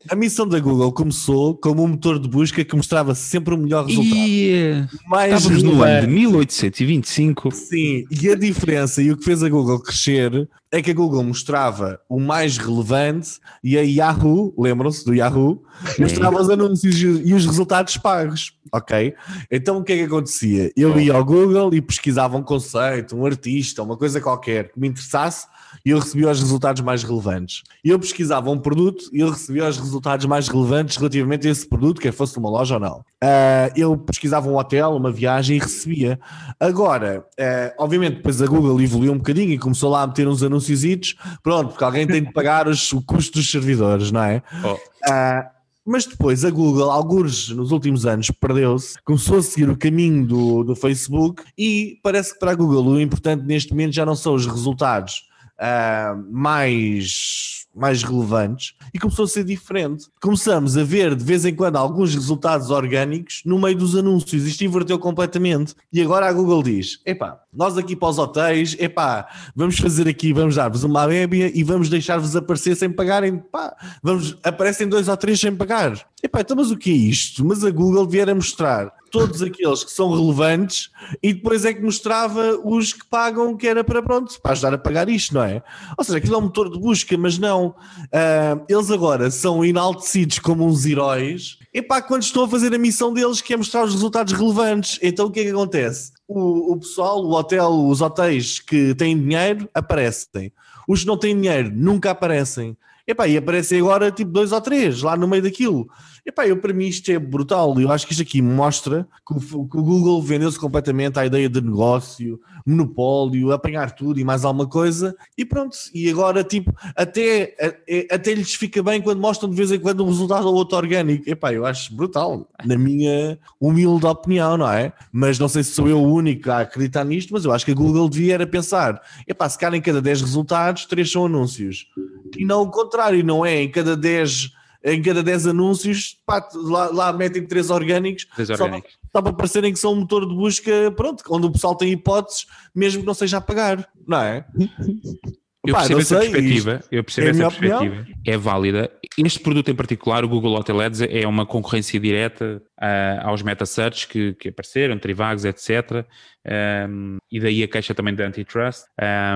A missão da Google começou como um motor de busca que mostrava sempre o melhor resultado. E... Mais Estávamos no ano de 1825. Sim, e a diferença e o que fez a Google crescer é que a Google mostrava o mais relevante e a Yahoo, lembram-se do Yahoo, mostrava os anúncios e os resultados pagos, ok? Então o que é que acontecia? Eu ia ao Google e pesquisava um conceito, um artista, uma coisa qualquer que me interessasse e eu recebia os resultados mais relevantes. Eu pesquisava um produto e eu recebia os resultados mais relevantes relativamente a esse produto, quer fosse numa loja ou não. Uh, eu pesquisava um hotel, uma viagem e recebia. Agora, uh, obviamente, depois a Google evoluiu um bocadinho e começou lá a meter uns anúncios, pronto, porque alguém tem de pagar os, o custo dos servidores, não é? Oh. Uh, mas depois a Google, alguns nos últimos anos, perdeu-se, começou a seguir o caminho do, do Facebook e parece que para a Google o importante neste momento já não são os resultados uh, mais, mais relevantes e começou a ser diferente. Começamos a ver de vez em quando alguns resultados orgânicos no meio dos anúncios. Isto inverteu completamente. E agora a Google diz: epá, nós aqui para os hotéis, epá, vamos fazer aqui, vamos dar-vos uma bébia e vamos deixar-vos aparecer sem pagarem. Pá, vamos, aparecem dois ou três sem pagar. Epá, então mas o que é isto? Mas a Google vier a mostrar todos aqueles que são relevantes e depois é que mostrava os que pagam que era para pronto, para ajudar a pagar isto, não é? Ou seja, aquilo é um motor de busca, mas não. Uh, eles agora são enaltecidos como uns heróis, e pá, quando estão a fazer a missão deles, que é mostrar os resultados relevantes. Então o que é que acontece? O, o pessoal, o hotel, os hotéis que têm dinheiro aparecem. Os que não têm dinheiro nunca aparecem. Epá, e aparecem agora tipo dois ou três lá no meio daquilo. Epá, eu, para mim isto é brutal. Eu acho que isto aqui mostra que o, que o Google vendeu-se completamente à ideia de negócio, monopólio, apanhar tudo e mais alguma coisa. E pronto. E agora, tipo, até, até lhes fica bem quando mostram de vez em quando um resultado ou outro orgânico. Epá, eu acho brutal. Na minha humilde opinião, não é? Mas não sei se sou eu o único a acreditar nisto, mas eu acho que a Google devia era pensar: epá, se calhar em cada 10 resultados, 3 são anúncios. E não o contrário, não é? Em cada 10 em cada 10 anúncios, pá, lá, lá metem 3 orgânicos, orgânicos. Só, só, para parecerem que são um motor de busca, pronto, onde o pessoal tem hipóteses, mesmo que não seja a pagar, não é? [LAUGHS] Eu percebo essa perspectiva, eu percebo é essa perspectiva, é válida. Este produto em particular, o Google Hotel Ads, é uma concorrência direta ah, aos meta search que, que apareceram, Trivags, etc. Um, e daí a queixa também da antitrust,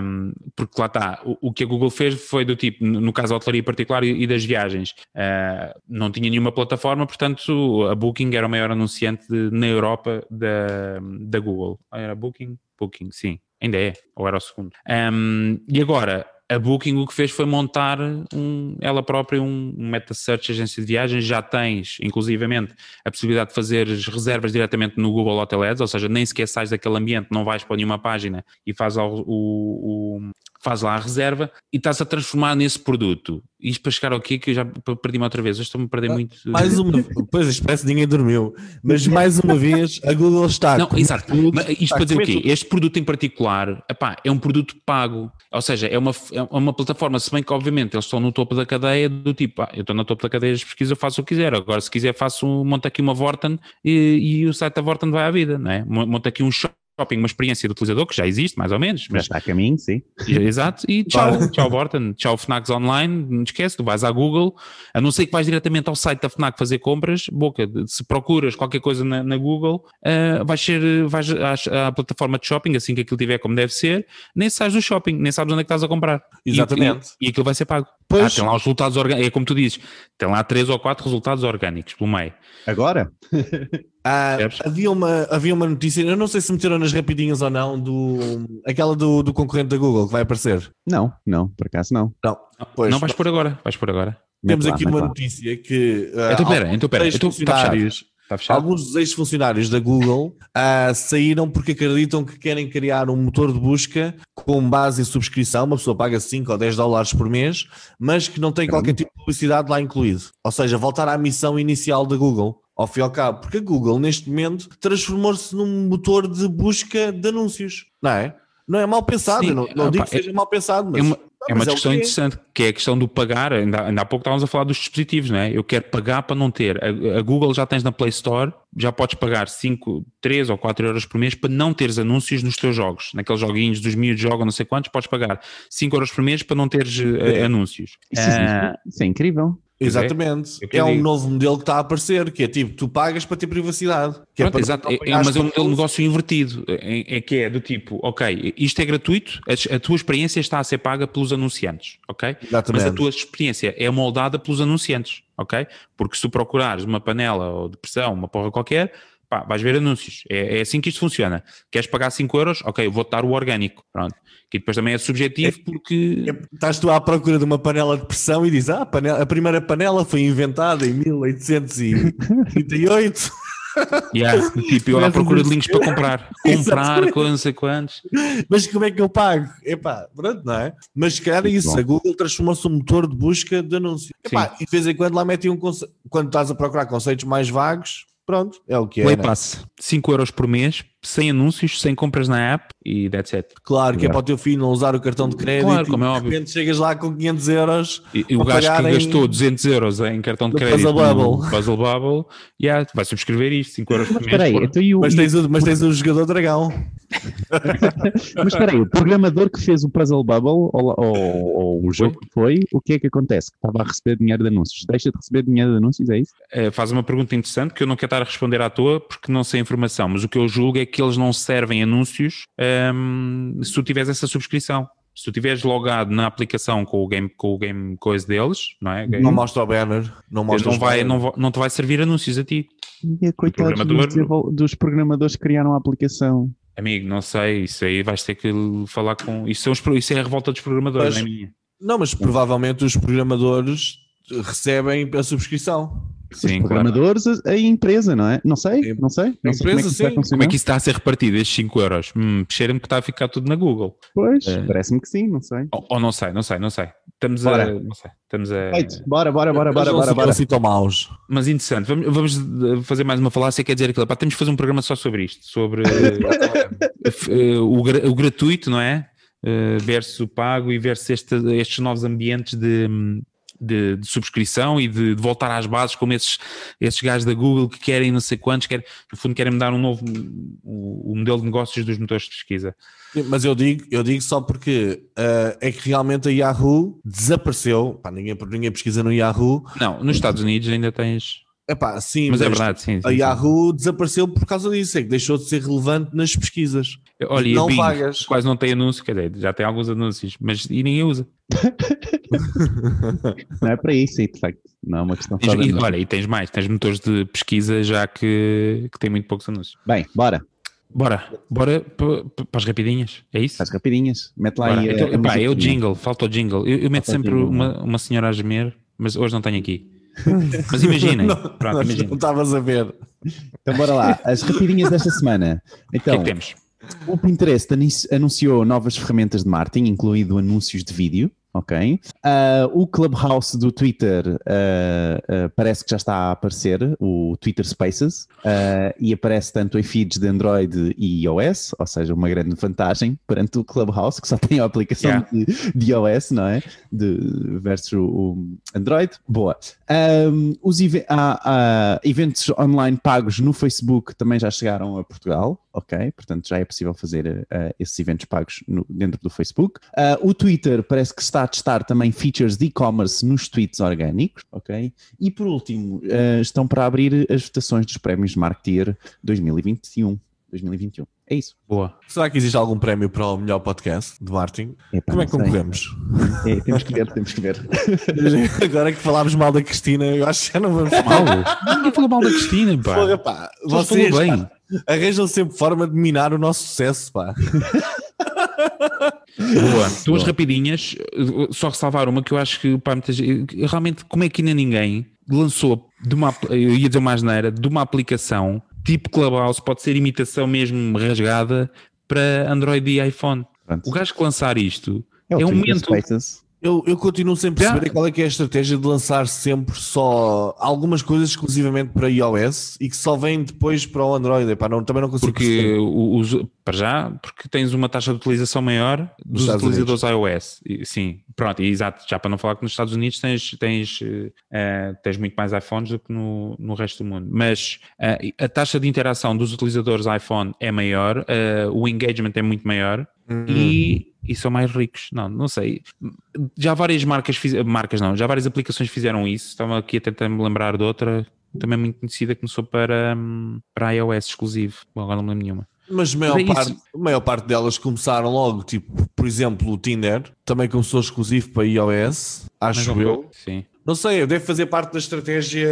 um, porque lá está, o, o, que a Google fez foi do tipo, no, no caso da hotelaria particular e, e das viagens, uh, não tinha nenhuma plataforma, portanto a Booking era o maior anunciante de, na Europa da, da Google. Era Booking? Booking, sim. Ainda é, ou era o segundo. Um, e agora, a Booking o que fez foi montar um, ela própria um, um meta search agência de viagens, já tens inclusivamente a possibilidade de fazer reservas diretamente no Google Hotel Ads, ou seja, nem sequer sais daquele ambiente, não vais para nenhuma página e faz o, o, o faz lá a reserva e estás a transformar nesse produto. Isto para chegar ao quê? Que eu já perdi-me outra vez. Eu estou-me a perder muito. Mais uma [LAUGHS] Pois, parece que ninguém dormiu. Mas mais uma vez, a Google está. Não, exato. Mas isto para dizer o quê? Este produto em particular epá, é um produto pago. Ou seja, é uma, é uma plataforma, se bem que obviamente eles estão no topo da cadeia, do tipo, ah, eu estou no topo da cadeia de pesquisa, eu faço o que quiser. Agora, se quiser, faço, monto aqui uma Vorten e, e o site da Vorten vai à vida, não é? Monto aqui um shop shopping uma experiência do utilizador que já existe, mais ou menos. Mas... Já está a caminho, sim. Exato, e [LAUGHS] tchau, tchau Borton, tchau Fnacs Online, não esquece, tu vais à Google, a não ser que vais diretamente ao site da Fnac fazer compras, boca, se procuras qualquer coisa na, na Google, uh, vais ser, vais à, à, plataforma de shopping, assim que aquilo tiver como deve ser, nem sais do shopping, nem sabes onde é que estás a comprar. Exatamente. E, e, e aquilo vai ser pago. Pois. Ah, tem lá os resultados orgânicos, é como tu dizes, tem lá três ou quatro resultados orgânicos pelo meio. Agora? ah, havia, uma, havia uma notícia, eu não sei se meteram nas rapidinhas ou não, do, aquela do, do concorrente da Google que vai aparecer. Não, não, por acaso não. Não, pois, não vais por agora, vais por agora. Temos aqui uma notícia que. Uh, então, pera, então, pera, então, está Tá Alguns dos ex-funcionários da Google uh, saíram porque acreditam que querem criar um motor de busca com base em subscrição. Uma pessoa paga 5 ou 10 dólares por mês, mas que não tem qualquer tipo de publicidade lá incluído. Ou seja, voltar à missão inicial da Google. Ao fim e ao cabo, porque a Google neste momento transformou-se num motor de busca de anúncios, não é? Não é mal pensado, Sim, não, não digo que seja é, mal pensado, mas. É uma, é uma discussão é interessante, que é a questão do pagar. Ainda, ainda há pouco estávamos a falar dos dispositivos, não é? Eu quero pagar para não ter. A, a Google já tens na Play Store, já podes pagar 5, 3 ou 4 euros por mês para não teres anúncios nos teus jogos. Naqueles joguinhos dos miúdos jogam não sei quantos, podes pagar 5 euros por mês para não teres uh, anúncios. Isso, uh, isso é incrível. Exatamente. É, é um novo modelo que está a aparecer, que é tipo, tu pagas para ter privacidade. Que Pronto, é exato. É, é, mas é um modelo de negócio invertido. É, é, que é do tipo, ok, isto é gratuito, a, a, tua experiência está a ser paga pelos anunciantes, ok? Exatamente. Mas a tua experiência é moldada pelos anunciantes, ok? Porque se tu procurares uma panela ou de pressão, uma porra qualquer, pá, vais ver anúncios. É, é, assim que isto funciona. Queres pagar 5 euros? Ok, eu vou-te dar o orgânico. Pronto. Que depois também é subjetivo porque. É, estás tu à procura de uma panela de pressão e dizes: Ah, a, panela, a primeira panela foi inventada em 1838. [LAUGHS] Yeah, tipo, eu à procura de links para comprar, [LAUGHS] comprar com não sei quantos. Mas como é que eu pago? Epá, pronto, não é? Mas se calhar é isso, a Google transformou-se num motor de busca de anúncios. Epá, e de vez em quando lá metem um conce... quando estás a procurar conceitos mais vagos, pronto, é o que é. Play né? Pass, 5 euros por mês, sem anúncios, sem compras na app e that's it. Claro, que é para o teu filho não usar o cartão de crédito. Claro, como é óbvio. De repente chegas lá com 500 euros. E, e o gajo que gastou em... 200 euros em cartão de crédito Puzzle Bubble, Puzzle Bubble yeah, vai subscrever isto, 5 euros por mês. Aí, então, o, mas, tens o, mas tens o jogador dragão. [LAUGHS] mas espera aí, o programador que fez o Puzzle Bubble ou, ou, ou o jogo que foi, o que é que acontece? Estava a receber dinheiro de anúncios. Deixa de receber dinheiro de anúncios, é isso? É, faz uma pergunta interessante que eu não quero estar a responder à toa porque não sei a informação, mas o que eu julgo é que eles não servem anúncios um, se tu tiveres essa subscrição. Se tu tiveres logado na aplicação com o game, com o game coisa deles, não é? Game, não mostra o banner, não mostra não vai, não, não te vai servir anúncios a ti. E coitados programador... dos, programadores que criaram a aplicação. Amigo, não sei, isso aí vais ter que falar com. Isso, são os, isso é a revolta dos programadores, mas, não é minha. Não, mas provavelmente os programadores recebem a subscrição. Sim, os programadores, claro. a empresa, não é? Não sei, não sei. Não sei empresa, como, é que como é que isso está a ser repartido, estes 5 euros? Hum, cheira-me que está a ficar tudo na Google. Pois, é. parece-me que sim, não sei. Ou, ou, não sei, não sei, não sei. Estamos bora. a. Não sei, estamos a. Feito. Bora, bora, bora, bora, bora. bora. Assim tão maus. Mas interessante, vamos, vamos fazer mais uma falácia, quer dizer aquilo. Pá, temos que fazer um programa só sobre isto, sobre uh, [LAUGHS] o, o gratuito, não é? Versus o pago e versus este, estes novos ambientes de de, de subscrição e de, de, voltar às bases, como esses, esses gajos da Google que querem não sei quantos, querem, no fundo querem mudar um novo o, modelo de negócios dos motores de pesquisa. Mas eu digo, eu digo só porque uh, é que realmente a Yahoo desapareceu. Pá, ninguém, ninguém pesquisa no Yahoo. Não, nos Estados Unidos ainda tens. Epá, sim, mas, é mas é verdade, sim, sim A Yahoo sim. desapareceu por causa disso, é que deixou de ser relevante nas pesquisas. Olha, não Bing, vagas. Quase não tem anúncio, quer dizer, já tem alguns anúncios, mas e ninguém usa. [LAUGHS] não é para isso, de facto. Não é uma questão de. E, olha, e tens mais, tens motores de pesquisa já que, que têm muito poucos anúncios. Bem, bora. Bora, bora para as rapidinhas, é isso? Para as rapidinhas, mete lá aí. Então, a, pá, é o jingle, falta o jingle. Eu, eu meto sempre uma, uma senhora a gemer, mas hoje não tenho aqui. [LAUGHS] Mas imaginem. não, Pronto, imaginem. não estavas a ver. Então bora lá, as rapidinhas desta semana. Então, o que é que temos? O Pinterest anunciou novas ferramentas de marketing, incluindo anúncios de vídeo ok? Uh, o Clubhouse do Twitter uh, uh, parece que já está a aparecer, o Twitter Spaces, e aparece tanto em feeds de Android e iOS, ou seja, uma grande vantagem perante o Clubhouse, que só tem a aplicação yeah. de, de, iOS, não é? De, versus o Android. Boa. Um, os ev há, eventos online pagos no Facebook também já chegaram a Portugal, ok? Portanto, já é possível fazer esses eventos pagos no, dentro do Facebook. o Twitter parece que está a testar também features de e-commerce nos tweets orgânicos, ok? E por último, uh, estão para abrir as votações dos prémios Marketeer 2021. 2021. É isso. Boa. Será que existe algum prémio para o melhor podcast de marketing? Epa, Como é que concorremos? É, temos que ver, temos que ver. [LAUGHS] Agora que falámos mal da Cristina, eu acho que já não vamos mal. Ninguém falou mal da Cristina, pá. Porra, pá. Vocês bem. arranjam sempre forma de minar o nosso sucesso, pá. [LAUGHS] Boa. Duas rapidinhas, só ressalvar uma que eu acho que pá, realmente como é que ainda ninguém lançou de uma, eu ia dizer mais neira, de uma aplicação tipo Clubhouse, pode ser imitação mesmo rasgada para Android e iPhone. Pronto. O gajo que lançar isto é, é um momento. Eu, eu continuo sem perceber qual é que é a estratégia de lançar sempre só algumas coisas exclusivamente para iOS e que só vêm depois para o Android. Epá, não, também não consigo Porque, os, para já, porque tens uma taxa de utilização maior dos Estados utilizadores Unidos. iOS. sim, pronto, exato. Já para não falar que nos Estados Unidos tens, tens, uh, tens muito mais iPhones do que no, no resto do mundo. Mas uh, a taxa de interação dos utilizadores iPhone é maior, uh, o engagement é muito maior. Uhum. E, e são mais ricos. Não, não sei. Já várias marcas, fiz, marcas não, já várias aplicações fizeram isso. Estava aqui a tentar me lembrar de outra, também muito conhecida, que começou para, para iOS exclusivo. Bom, agora não me lembro nenhuma. Mas a maior, é parte, a maior parte delas começaram logo, tipo, por exemplo, o Tinder também começou exclusivo para iOS, acho eu. Sim. Não sei, deve fazer parte da estratégia,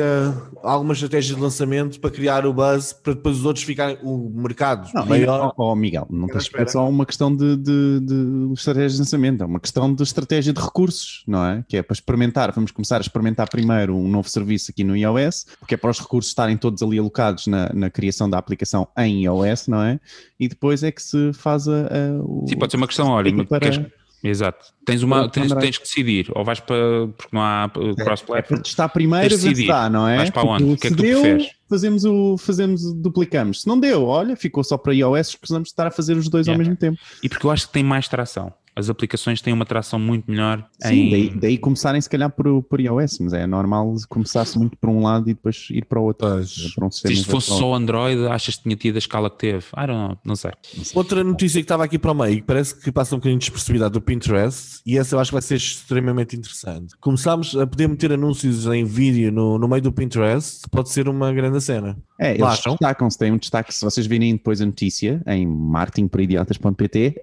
alguma estratégia de lançamento para criar o buzz para depois os outros ficarem, o mercado não, maior. Oh, oh, Miguel, não tens é só uma questão de, de, de, estratégia de lançamento, é uma questão de estratégia de recursos, não é? Que é para experimentar, vamos começar a experimentar primeiro um novo serviço aqui no iOS, porque é para os recursos estarem todos ali alocados na, na criação da aplicação em iOS, não é? E depois é que se faz a. a o, Sim, pode ser uma questão, olha, para... queres Exato. Tens, uma, tens, tens que decidir, ou vais para. porque não há cross-platform. É, para testar primeiro, se dá, não é? Vais para onde? O que é que tu deu, preferes? Fazemos o, fazemos, duplicamos. Se não deu, olha, ficou só para iOS, precisamos estar a fazer os dois yeah. ao mesmo tempo. E porque eu acho que tem mais tração as aplicações têm uma tração muito melhor. Sim, em... daí, daí, começarem se calhar por, por iOS, mas é normal começar-se muito por um lado e depois ir para o outro. Para um se isto fosse só Android, achas que tinha tido a escala que teve? I don't know, não sei. não sei. Outra notícia que estava aqui para o meio, que parece que passa um bocadinho despercebida do Pinterest, e essa eu acho que vai ser extremamente interessante. Começámos a poder meter anúncios em vídeo no, no meio do Pinterest, pode ser uma grande cena. É, eles destacam-se, tem um destaque, se vocês virem depois a notícia em marketingporidiotas.pt,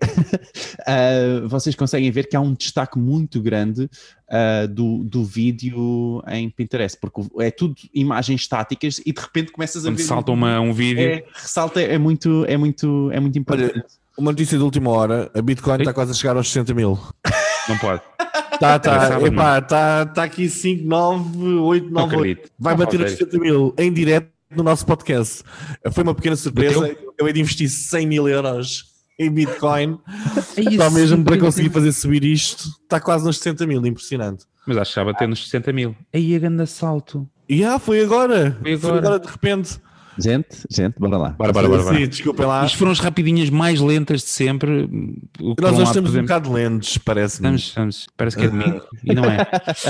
uh, [LAUGHS] vocês conseguem ver que há um destaque muito grande uh, do, do vídeo em Pinterest, porque é tudo imagens estáticas e de repente começas a Quando ver... salta uma, um vídeo... É, ressalta, é muito, é muito, é muito importante. Olha, uma notícia de última hora, a Bitcoin está quase a chegar aos 60 mil. Não pode. Tá, tá, epá, tá, tá aqui 5, 9, 8, 9, 8. Vai bater os 60 mil em direto no nosso podcast. Foi uma pequena surpresa. Eu acabei de investir 100 mil euros em Bitcoin. [LAUGHS] É Só mesmo para conseguir fazer subir isto. Está quase nos 60 mil, impressionante. Mas acho que já bateu nos 60 mil. Aí a grande salto. E yeah, foi agora. Foi agora. Foi agora de repente. Gente, gente, bora lá. Bora, bora, bora. Sim, desculpem lá. Isto foram as rapidinhas mais lentas de sempre. Nós hoje estamos um bocado lentos, parece-me. Estamos, estamos, parece que é domingo. e não é.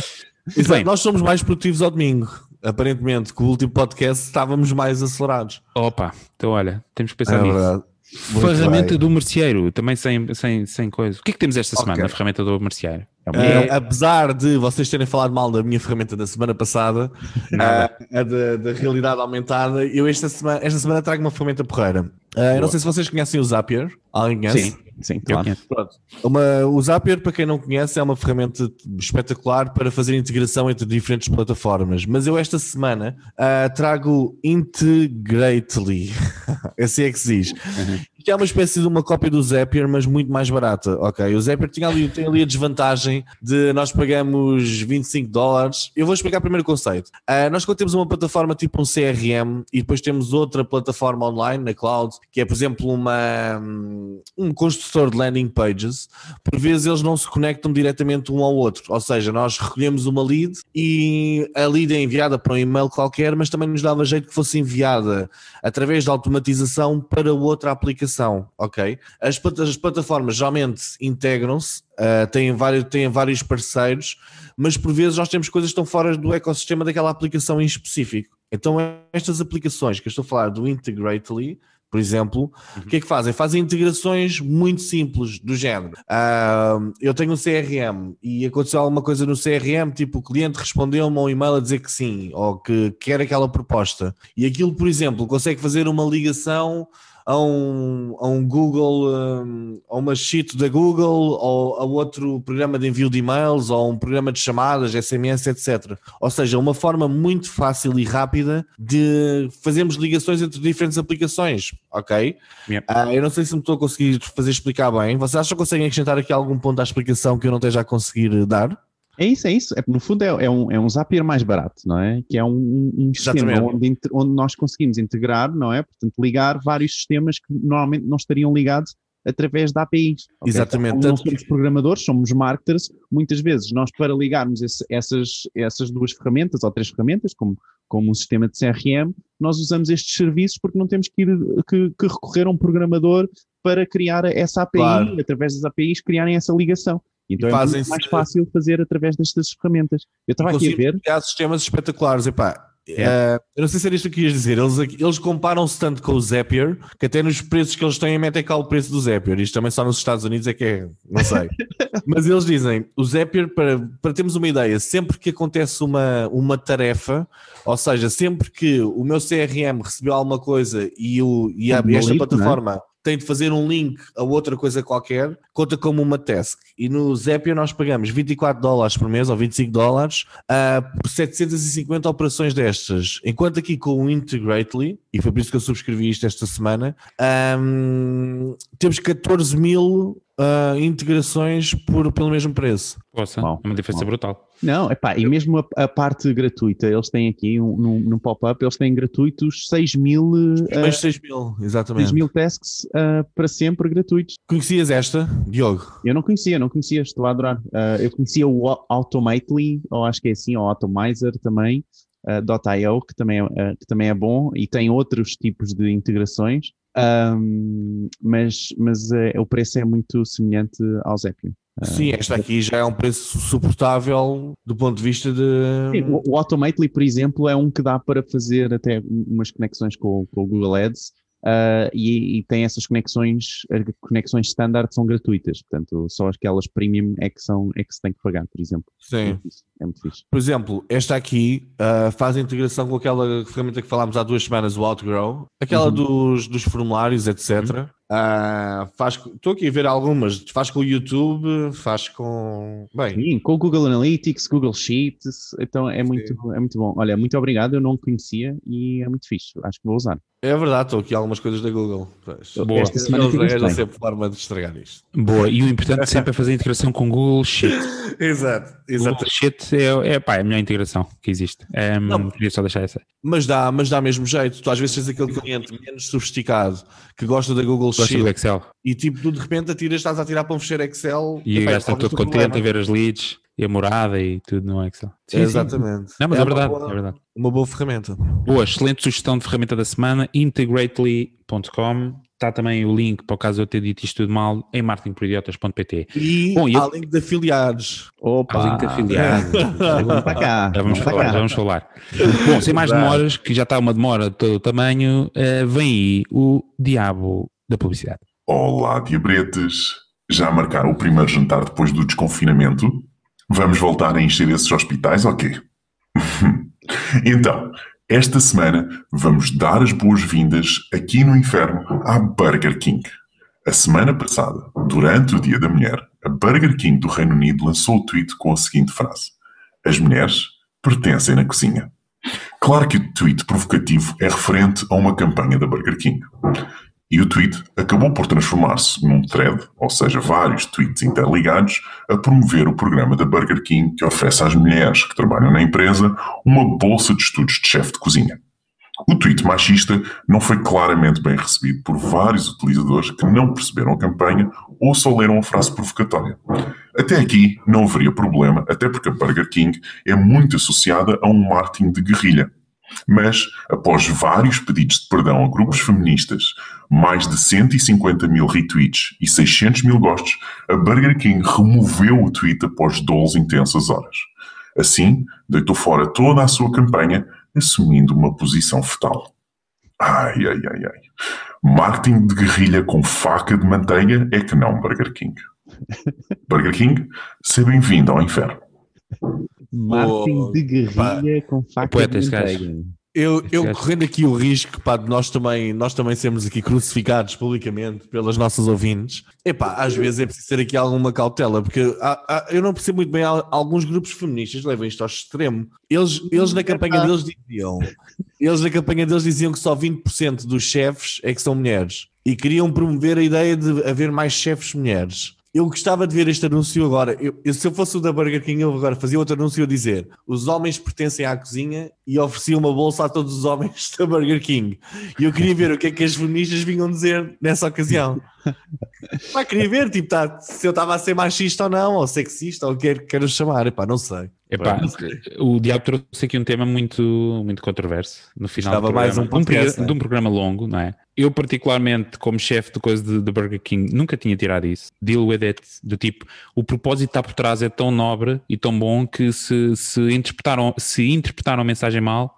[LAUGHS] Muito bem. Nós somos mais produtivos ao domingo. Aparentemente, com o último podcast estávamos mais acelerados. Opa, então olha, temos que pensar É nisso. verdade. Muito Ferramenta bem. do merceeiro, também sem, sem, sem coisa. O que é que temos esta semana Ok. na ferramenta do merceeiro? É Eh, apesar de vocês terem falado mal da minha ferramenta da semana passada, eh, a da, da realidade aumentada, eu esta semana, esta semana trago uma ferramenta porreira. Eh, eu não sei se vocês conhecem o Zapier. Alguém conhece? Sim, sim, claro. Uma, o Zapier, para quem não conhece, é uma ferramenta espetacular para fazer integração entre diferentes plataformas. Mas eu esta semana ah, trago Integrately. Esse [LAUGHS] é que se diz. Que é uma espécie de uma cópia do Zapier, mas muito mais barata. Ok, o Zapier tinha ali, tem ali a desvantagem de nós pagamos 25 dólares. Eu vou explicar primeiro o conceito. Ah, nós quando temos uma plataforma tipo um CRM e depois temos outra plataforma online na cloud, que é por exemplo uma, um construtor de landing pages, por vezes eles não se conectam diretamente um ao outro. Ou seja, nós recolhemos uma lead e a lead é enviada para um e-mail qualquer, mas também nos dava jeito que fosse enviada através da automatização para outra aplicação, ok? As, as plataformas geralmente integram-se, ah, têm, vários, têm vários parceiros, mas por vezes nós temos coisas que estão fora do ecossistema daquela aplicação em específico. Então estas aplicações que eu estou a falar do Integrately, por exemplo, o que é que fazem? Fazem integrações muito simples do género. Ah, eu tenho um CRM e aconteceu alguma coisa no CRM, tipo o cliente respondeu-me a um e-mail a dizer que sim, ou que quer aquela proposta. E aquilo, por exemplo, consegue fazer uma ligação a um, a um Google, hum, a uma sheet da Google, ou a outro programa de envio de e-mails, ou um programa de chamadas, SMS, etc. Ou seja, uma forma muito fácil e rápida de fazermos ligações entre diferentes aplicações, ok? Yep. Ah, eu não sei se me estou a conseguir fazer explicar bem. Vocês acham que conseguem acrescentar aqui algum ponto à explicação que eu não esteja a conseguir dar? É isso, é isso. É, no fundo, é, é um, é um Zapier mais barato, não é? Que é um, um sistema onde, onde nós conseguimos integrar, não é? Portanto, ligar vários sistemas que normalmente não estariam ligados através da APIs. ok? Exatamente. Como não somos programadores, somos marketers. Muitas vezes, nós para ligarmos esse- essas, essas duas ferramentas, ou três ferramentas, como, como um sistema de CRM, nós usamos estes serviços porque não temos que, ir, que, que recorrer a um programador para criar essa API, Claro. através das APIs, criarem essa ligação. Então é muito mais fácil fazer através destas ferramentas. Eu estava aqui a ver, criar sistemas espetaculares. Epá, É. eh, eu não sei se era isto que ias dizer. Eles, eles comparam-se tanto com o Zapier que até nos preços que eles têm metem cá o preço do Zapier. Isto também só nos Estados Unidos é que é, não sei. [LAUGHS] Mas eles dizem, o Zapier, para, para termos uma ideia, sempre que acontece uma, uma tarefa, ou seja, sempre que o meu CRM recebeu alguma coisa e, o, e, a, esta não é? plataforma tem de fazer um link a outra coisa qualquer, conta como uma task. E no Zapier nós pagamos 24 dólares por mês ou 25 dólares ah, por 750 operações destas. Enquanto aqui com o Integrately, e foi por isso que eu subscrevi isto esta semana, ahm, temos 14 mil ah, integrações por, pelo mesmo preço. Poxa, é uma diferença brutal. Não, epá, e mesmo a, a parte gratuita, eles têm aqui um, no, no pop-up, eles têm gratuitos 6 mil, eh, Mais 6 mil, 6 exatamente. mil tasks eh, para sempre gratuitos. Conhecias esta, Diogo? Eu não conhecia, não conhecia, estou a adorar. Eh, eu conhecia o Au- Automately, ou acho que é assim, ou Automizer também, eh, .io, que também, é, que também é bom, e tem outros tipos de integrações, ahm, mas, mas eh, o preço é muito semelhante ao Zapier. Sim, esta aqui já é um preço suportável do ponto de vista de. Sim, o, o Automately, por exemplo, é um que dá para fazer até umas conexões com, com o Google Ads ah, e, e tem essas conexões, as conexões standard são gratuitas, portanto, só aquelas premium é que, são, é que se tem que pagar, por exemplo. É Sim. É muito fixe. Por exemplo, esta aqui ah, faz a integração com aquela ferramenta que falámos há duas semanas, o Outgrow, aquela Uhum. dos, dos formulários, etc. Ah, faz, estou aqui a ver algumas, faz com o YouTube, faz com. Bem, Sim, com o Google Analytics, Google Sheets, então é muito, é muito bom. Olha, muito obrigado, eu não conhecia e é muito fixe, acho que vou usar. É verdade, estou aqui algumas coisas da Google. Pois. Boa. Esta semana Eles arranjam bem. sempre forma de estragar isto. Boa, e o importante sempre é fazer a integração com Google Sheet. [LAUGHS] Exato, Google Sheet é, é, pá, é a melhor integração que existe. É, Não. queria só deixar essa. Mas dá, mas dá mesmo jeito. Tu às vezes tens aquele cliente menos sofisticado que gosta da Google Gosto Sheet do Excel. e tipo, tu de repente atiras, estás a tirar para um fecheiro Excel E o epá, gajo está todo o contente a problema. ver as leads. E a morada e tudo no Excel. Sim, sim. Exatamente. Não, mas É é, verdade, boa- é verdade. Uma boa ferramenta. Boa, excelente sugestão de ferramenta da semana, integrately.com. Está também o link, para o caso eu ter dito isto tudo mal, em marketingporidiotas.pt. E Bom, e eu- há link de afiliados. Opa! Há o link de afiliados. [LAUGHS] Para cá. Já vamos falar, cá. já vamos falar. Bom, sem mais demoras, que já está uma demora de todo o tamanho, eh, vem aí o diabo da publicidade. Olá, diabretes! Já marcaram o primeiro jantar depois do desconfinamento? Vamos voltar a encher esses hospitais ou [LAUGHS] quê? então, esta semana vamos dar as boas-vindas aqui no inferno à Burger King. A semana passada, durante o Dia da Mulher, a Burger King do Reino Unido lançou o tweet com a seguinte frase: As mulheres pertencem na cozinha. Claro que o tweet provocativo é referente a uma campanha da Burger King. E o tweet acabou por transformar-se num thread, ou seja, vários tweets interligados, a promover o programa da Burger King que oferece às mulheres que trabalham na empresa uma bolsa de estudos de chefe de cozinha. O tweet machista não foi claramente bem recebido por vários utilizadores que não perceberam a campanha ou só leram a frase provocatória. Até aqui não haveria problema, até porque a Burger King é muito associada a um marketing de guerrilha. Mas, após vários pedidos de perdão a grupos feministas, mais de 150 mil retweets e 600 mil gostos, a Burger King removeu o tweet após 12 intensas horas. Assim, deitou fora toda a sua campanha, assumindo uma posição fetal. Ai, ai, ai, ai. Marketing de guerrilha com faca de manteiga é que não, Burger King. Burger King, seja bem-vindo ao inferno. Marketing de guerrilha com faca poeta de manteiga. Eu, eu correndo aqui o risco pá, de nós também, nós também sermos aqui crucificados publicamente pelas nossas ouvintes, epá, às vezes é preciso ter aqui alguma cautela, porque há- há- eu não percebo muito bem, há- alguns grupos feministas levam isto ao extremo. Eles, eles na campanha deles diziam, eles na campanha deles diziam que só 20% dos chefes é que são mulheres e queriam promover a ideia de haver mais chefes mulheres. Eu gostava de ver este anúncio agora. Eu, se eu fosse o da Burger King, eu agora fazia outro anúncio a dizer: os homens pertencem à cozinha e oferecia uma bolsa a todos os homens [LAUGHS] da Burger King. E eu queria ver o que é que as feministas vinham dizer nessa ocasião. Pá, queria ver, tipo, tá, se eu estava a ser machista ou não, ou sexista, ou o que quer quero chamar. Epá, não sei. Epá, o Diabo trouxe aqui um tema muito, muito controverso no final Estava do mais um de, podcast, programa, né? de um programa longo, não é? Eu, particularmente, como chefe de coisa de, de Burger King, nunca tinha tirado isso. Deal with it, do tipo, o propósito está por trás é tão nobre e tão bom que se, se, interpretaram, se interpretaram a mensagem mal,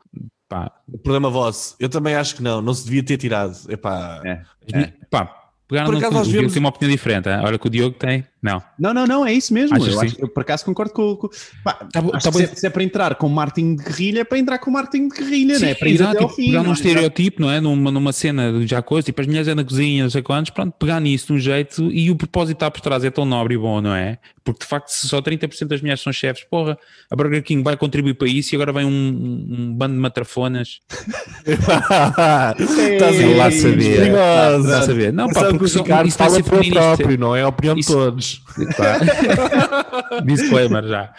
pá, O problema vosso. Eu também acho que não, não se devia ter tirado. Epá, É. pá pegaram Por acaso o Diogo vemos- tem uma opinião diferente. hein? Olha que o Diogo tem, não. Não, não, não, é isso mesmo. Achas eu, acho, eu por acaso concordo com. com pá, Tá tá se, é- se é para entrar com marketing de guerrilha, é para entrar com marketing de guerrilha, Sim, né? para ir exato, até ao tipo, fim. pegar num não é? estereotipo, não é? Numa, numa cena de já coisa, tipo as mulheres é na cozinha, não sei quantos, pronto, pegar nisso de um jeito e o propósito está por trás é tão nobre e bom, não é? Porque de facto, se só 30% das mulheres são chefes, porra, a Burger King vai contribuir para isso e agora vem um, um- bando de matrafonas. [LAUGHS] Estás Ei, lá lá saber. a saber? Não, pá, porque que o só- isso fala ser para o próprio, não é a opinião de todos. Pá. [LAUGHS] Disclaimer já.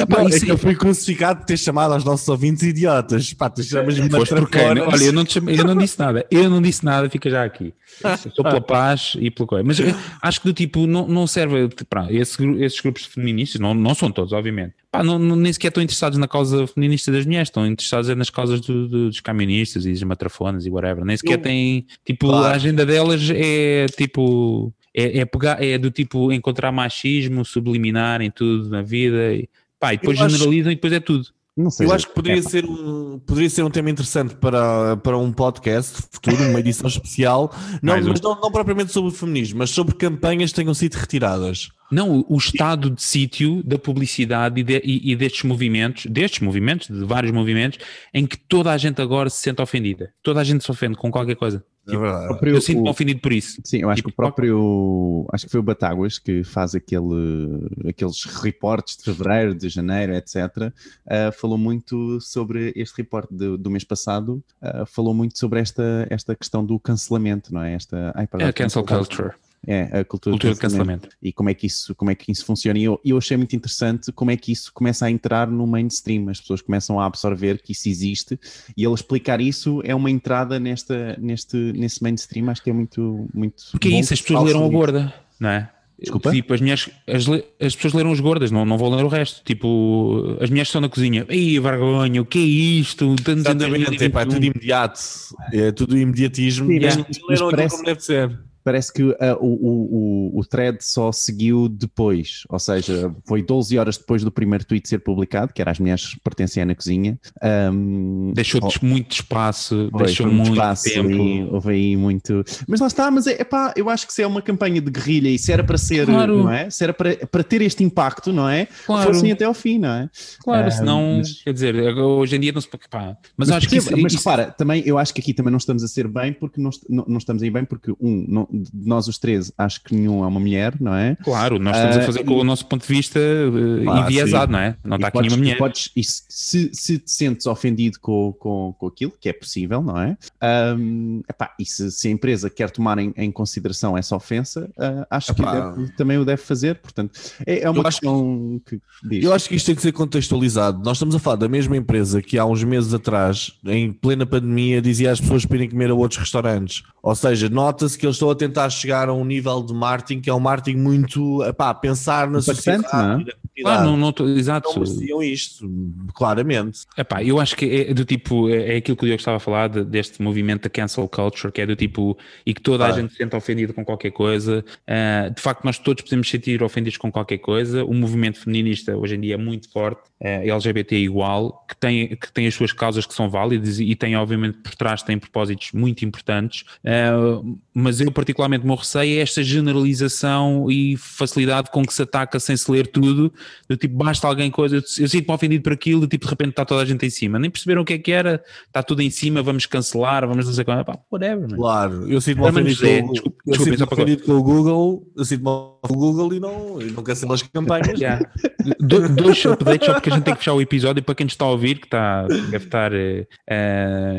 Epá, Não, é isso- que eu fui crucificado por ter chamado aos nossos ouvintes idiotas. Pá, tu chamas-me. Olha, eu não, te chamei- eu não disse nada. Eu não disse nada, fica já aqui. Estou pela paz e pela coisa. Mas eu acho que do tipo, não, não serve. Pá, esse esses grupos feministas, não, não são todos, obviamente. Pá, não, não- nem sequer estão interessados na causa feminista das mulheres, estão interessados é nas causas do- do- dos camionistas e dos matrafonas e whatever. Nem sequer Eu- têm. Tipo, Claro. a agenda delas é tipo. É, é, pegar, é do tipo encontrar machismo subliminar em tudo na vida e, pá, e depois Eu acho- generalizam e depois é tudo. Não sei. Eu acho que poderia É, ser, um, poderia ser um tema interessante para, para um podcast futuro, uma edição [LAUGHS] especial, não, um. mas não, não propriamente sobre o feminismo, mas sobre campanhas que tenham sido retiradas. Não, o- estado de sítio da publicidade e, de- e- e destes movimentos, destes movimentos, de vários movimentos, em que toda a gente agora se sente ofendida. Toda a gente se ofende com qualquer coisa. É próprio- Eu sinto-me ofendido por isso. Sim, eu acho Tipo, que o próprio. Acho que foi o Batáguas que faz aquele, aqueles reportes de fevereiro, de janeiro, etc. ah, falou muito sobre este reporte do, do mês passado. ah, falou muito sobre esta, esta questão do cancelamento, não é? Esta, ai, É a cancel culture, É, a cultura, cultura de cancelamento. e como é que isso, como é que isso funciona. E eu, eu achei muito interessante como é que isso começa a entrar no mainstream. As pessoas começam a absorver que isso existe e ele explicar isso é uma entrada nesta, neste, nesse mainstream. Acho que é muito, muito. Porque é isso, as pessoas leram a borda, não é? Desculpa? Tipo, as, mulheres, as, as pessoas leram os gordas, não, não vão ler o resto. Tipo, as mulheres estão na cozinha. Ei, vergonha, o que é isto? Em Exatamente, epá, é 2021. tudo imediato, é tudo imediatismo. Sim, e mas- leram aquilo como deve ser. Parece que ah, o, o, o, thread só seguiu depois, ou seja, foi 12 horas depois do primeiro tweet ser publicado, que era as mulheres pertencem na cozinha. Ahm, Deixou oh, muito espaço, Foi, deixou muito muito espaço tempo. ali, houve aí muito. Mas lá está, mas é pá, eu acho que se é uma campanha de guerrilha e se era para ser, Claro. não é? Se era para, para ter este impacto, não é? Claro. Fossem até ao fim, não é? Claro, Ah, senão, mas- quer dizer, hoje em dia não se pode. Pá, mas, acho que isso, mas isso- repara, também, eu acho que aqui também não estamos a ser bem porque não, não, não estamos aí bem porque, um, não- de nós os três, acho que nenhum é uma mulher, não é? Claro, nós estamos Ah, a fazer com o nosso ponto de vista eh, Claro, enviesado, sim. não é? Não E está aqui podes- nenhuma e mulher. podes- e se, se, te sentes ofendido com, com, com aquilo, que é possível, não é? Ahm, epá, e se, se a empresa quer tomar em, em consideração essa ofensa, ah, acho Epá. que deve- também o deve fazer. Portanto, é, é uma Eu acho questão que, diz. Eu acho que isto tem que ser contextualizado. Nós estamos a falar da mesma empresa que há uns meses atrás, em plena pandemia, dizia às pessoas para irem comer a outros restaurantes. Ou seja, nota-se que eles estão a tentar chegar a um nível de marketing que é um marketing muito a pensar na Impactante, sociedade não é? Claro, não, não, exato. Não mereciam isto, claramente. Epá, eu acho que é do tipo, é é aquilo que o Diogo estava a falar, de- deste movimento da cancel culture, que é do tipo, e que toda a Claro. gente se sente ofendida com qualquer coisa. Ah, de facto, nós todos podemos sentir ofendidos com qualquer coisa. O movimento feminista hoje em dia é muito forte, ah, LGBT é igual, que tem, que tem as suas causas que são válidas e tem, obviamente, por trás, tem propósitos muito importantes. Ah, mas eu, particularmente, o meu receio é esta generalização e facilidade com que se ataca sem se ler tudo. Do tipo, basta alguém coisa, eu, eu sinto-me ofendido por aquilo, do tipo, de repente está toda a gente em cima. Nem perceberam o que é que era, está tudo em cima, vamos cancelar, vamos não sei qual. Pá, whatever, man. Claro, eu sinto-me ofendido, José, com, desculpe- eu só para- ofendido com o Google, eu sinto-me ofendido com o Google e não, e não cancelo as campanhas. [LAUGHS] Yeah. Do- dois updates só porque a gente tem que fechar o episódio para quem nos está a ouvir, que está, deve estar eh,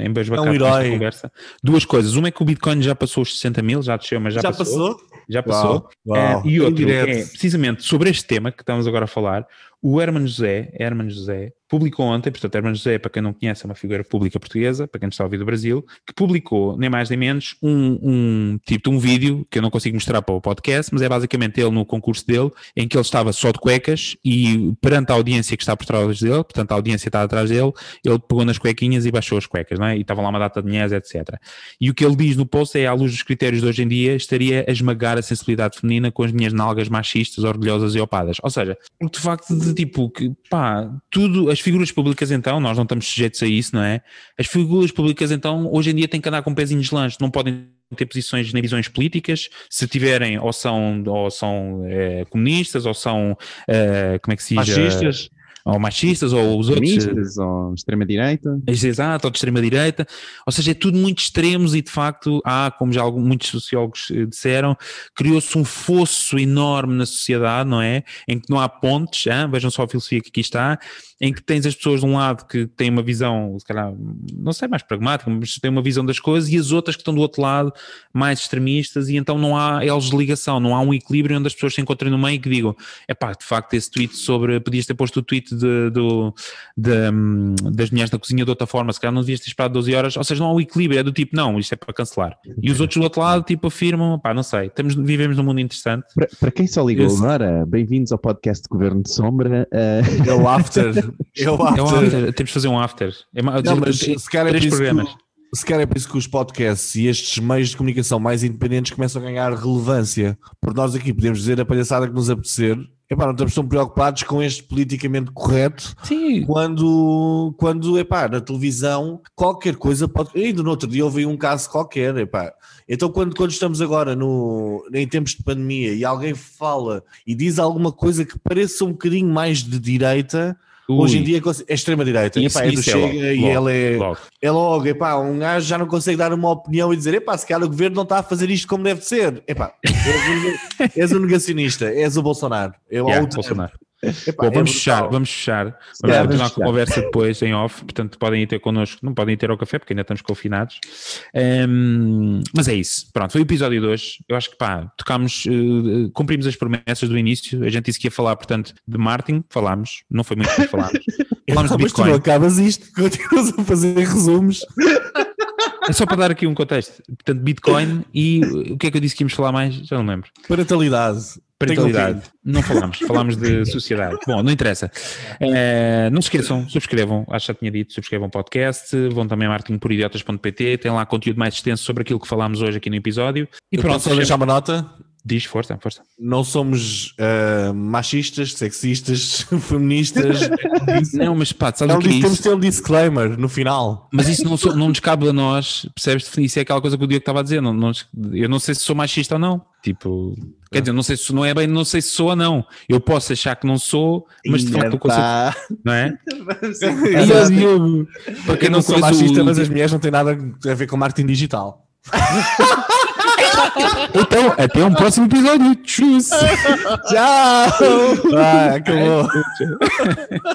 em beijo É um conversa. Duas coisas. Uma é que o Bitcoin já passou os 60 mil, já desceu, mas já, Já passou? Já passou. Uau, uau. e outro é, precisamente sobre este tema que estamos agora a falar, o Herman José, Herman José, publicou ontem, portanto, Herman José, para quem não conhece, é uma figura pública portuguesa, para quem está a ouvir do Brasil, que publicou, nem mais nem menos, um, um tipo de um vídeo que eu não consigo mostrar para o podcast, mas é basicamente ele no concurso dele, em que ele estava só de cuecas e perante a audiência que está por trás dele, portanto, a audiência está atrás dele, ele pegou nas cuequinhas e baixou as cuecas, não é? E estava lá uma data de mulheres, etc. E o que ele diz no post é, à luz dos critérios de hoje em dia, estaria a esmagar a sensibilidade feminina com as minhas nalgas machistas, orgulhosas e opadas. Ou seja, de facto, de tipo, que pá, tudo, as figuras públicas então, nós não estamos sujeitos a isso, não é? As figuras públicas então, hoje em dia têm que andar com pezinhos de lanche, não podem ter posições nem visões políticas, se tiverem ou são, ou são eh, comunistas, ou são, eh, como é que se diz? Machistas. Ou machistas, ou os outros. eh, Feministas ou extrema-direita. Exato, ou de extrema-direita, ou seja, é tudo muito extremos e de facto há, como já algum, muitos sociólogos eh, disseram, criou-se um fosso enorme na sociedade, não é? Em que não há pontes, ah, vejam só a filosofia que aqui está, em que tens as pessoas de um lado que têm uma visão, se calhar, não sei, mais pragmática, mas têm uma visão das coisas e as outras que estão do outro lado, mais extremistas, e então não há eles de ligação, não há um equilíbrio onde as pessoas se encontrem no meio e que digam, é pá, de facto esse tweet sobre, podias ter posto o tweet de, do, de, hum, das mulheres na cozinha de outra forma, se calhar não devias ter esperado 12 horas, ou seja, não há um equilíbrio, é do tipo, não, isto é para cancelar. E os outros do outro lado, tipo, afirmam, pá, não sei, estamos, vivemos num mundo interessante. Para, para quem só ligou Esse- agora, bem-vindos ao podcast de Governo de Sombra. eh, É o after. [LAUGHS] É o É after. after, temos de fazer um after. É, Não, mas se calhar é três programas. o- se calhar é por isso que os podcasts e estes meios de comunicação mais independentes começam a ganhar relevância. Porque nós aqui podemos dizer a palhaçada que nos apetecer. Epá, não estamos tão preocupados com este politicamente correto Sim, quando, quando epá, na televisão qualquer coisa pode. Ainda no outro dia houve um caso qualquer. Epá. Então, quando, quando estamos agora no, em tempos de pandemia e alguém fala e diz alguma coisa que pareça um bocadinho mais de direita, hoje em dia é extrema-direita. Isso- É do isso é Chega logo, e logo, ela é. logo. É logo, epá, um gajo já não consegue dar uma opinião e dizer, epá, se calhar o governo não está a fazer isto como deve ser. Epá, és um, [LAUGHS] és um negacionista, és o Bolsonaro. Eu, Yeah. Bolsonaro. Epá, Bom, é vamos brutal. fechar, vamos fechar. Vamos continuar vamos com a conversa depois em off, portanto podem ir ter connosco, não podem ir ter ao café porque ainda estamos confinados. Ehm, mas é isso, pronto, foi o episódio de hoje. Eu acho que pá, tocámos, eh, cumprimos as promessas do início. A gente disse que ia falar, portanto, de marketing, falámos, não foi muito, mas falámos. [LAUGHS] Falámos de Mas tu Bitcoin. acabas isto, continuas a fazer resumos. É só para dar aqui um contexto. Portanto, Bitcoin e uh, o que é que eu disse que íamos falar mais? Já não lembro. Parentalidade. Parentalidade. Não falámos, [LAUGHS] falámos de sociedade. Bom, não interessa. Eh, não se esqueçam, subscrevam, acho que já tinha dito, subscrevam o podcast, vão também a marketingporidiotas.pt, tem lá conteúdo mais extenso sobre aquilo que falámos hoje aqui no episódio. E Eu pronto, só deixar uma nota? Diz, força, força. Não somos ah, machistas, sexistas, [LAUGHS] feministas. [LAUGHS] Não, mas pá, sabes Não o que é disse, temos de isso? ter um disclaimer no final. Mas isso não, sou- não nos cabe a nós, percebes? Definir isso é aquela coisa que o Diego estava a dizer. Não, não- eu não sei se sou machista ou não. Tipo, quer dizer, não sei se não é bem, não sei se sou ou não. Eu posso achar que não sou, mas de facto o conceito, Tá. não é? [LAUGHS] E o Diogo, para Eu quem não não sou machista, o- mas as mulheres não têm nada a ver com marketing digital. [LAUGHS] Então, até um próximo episódio. [LAUGHS] Tchau! Tchau! Ah, acabou. [LAUGHS]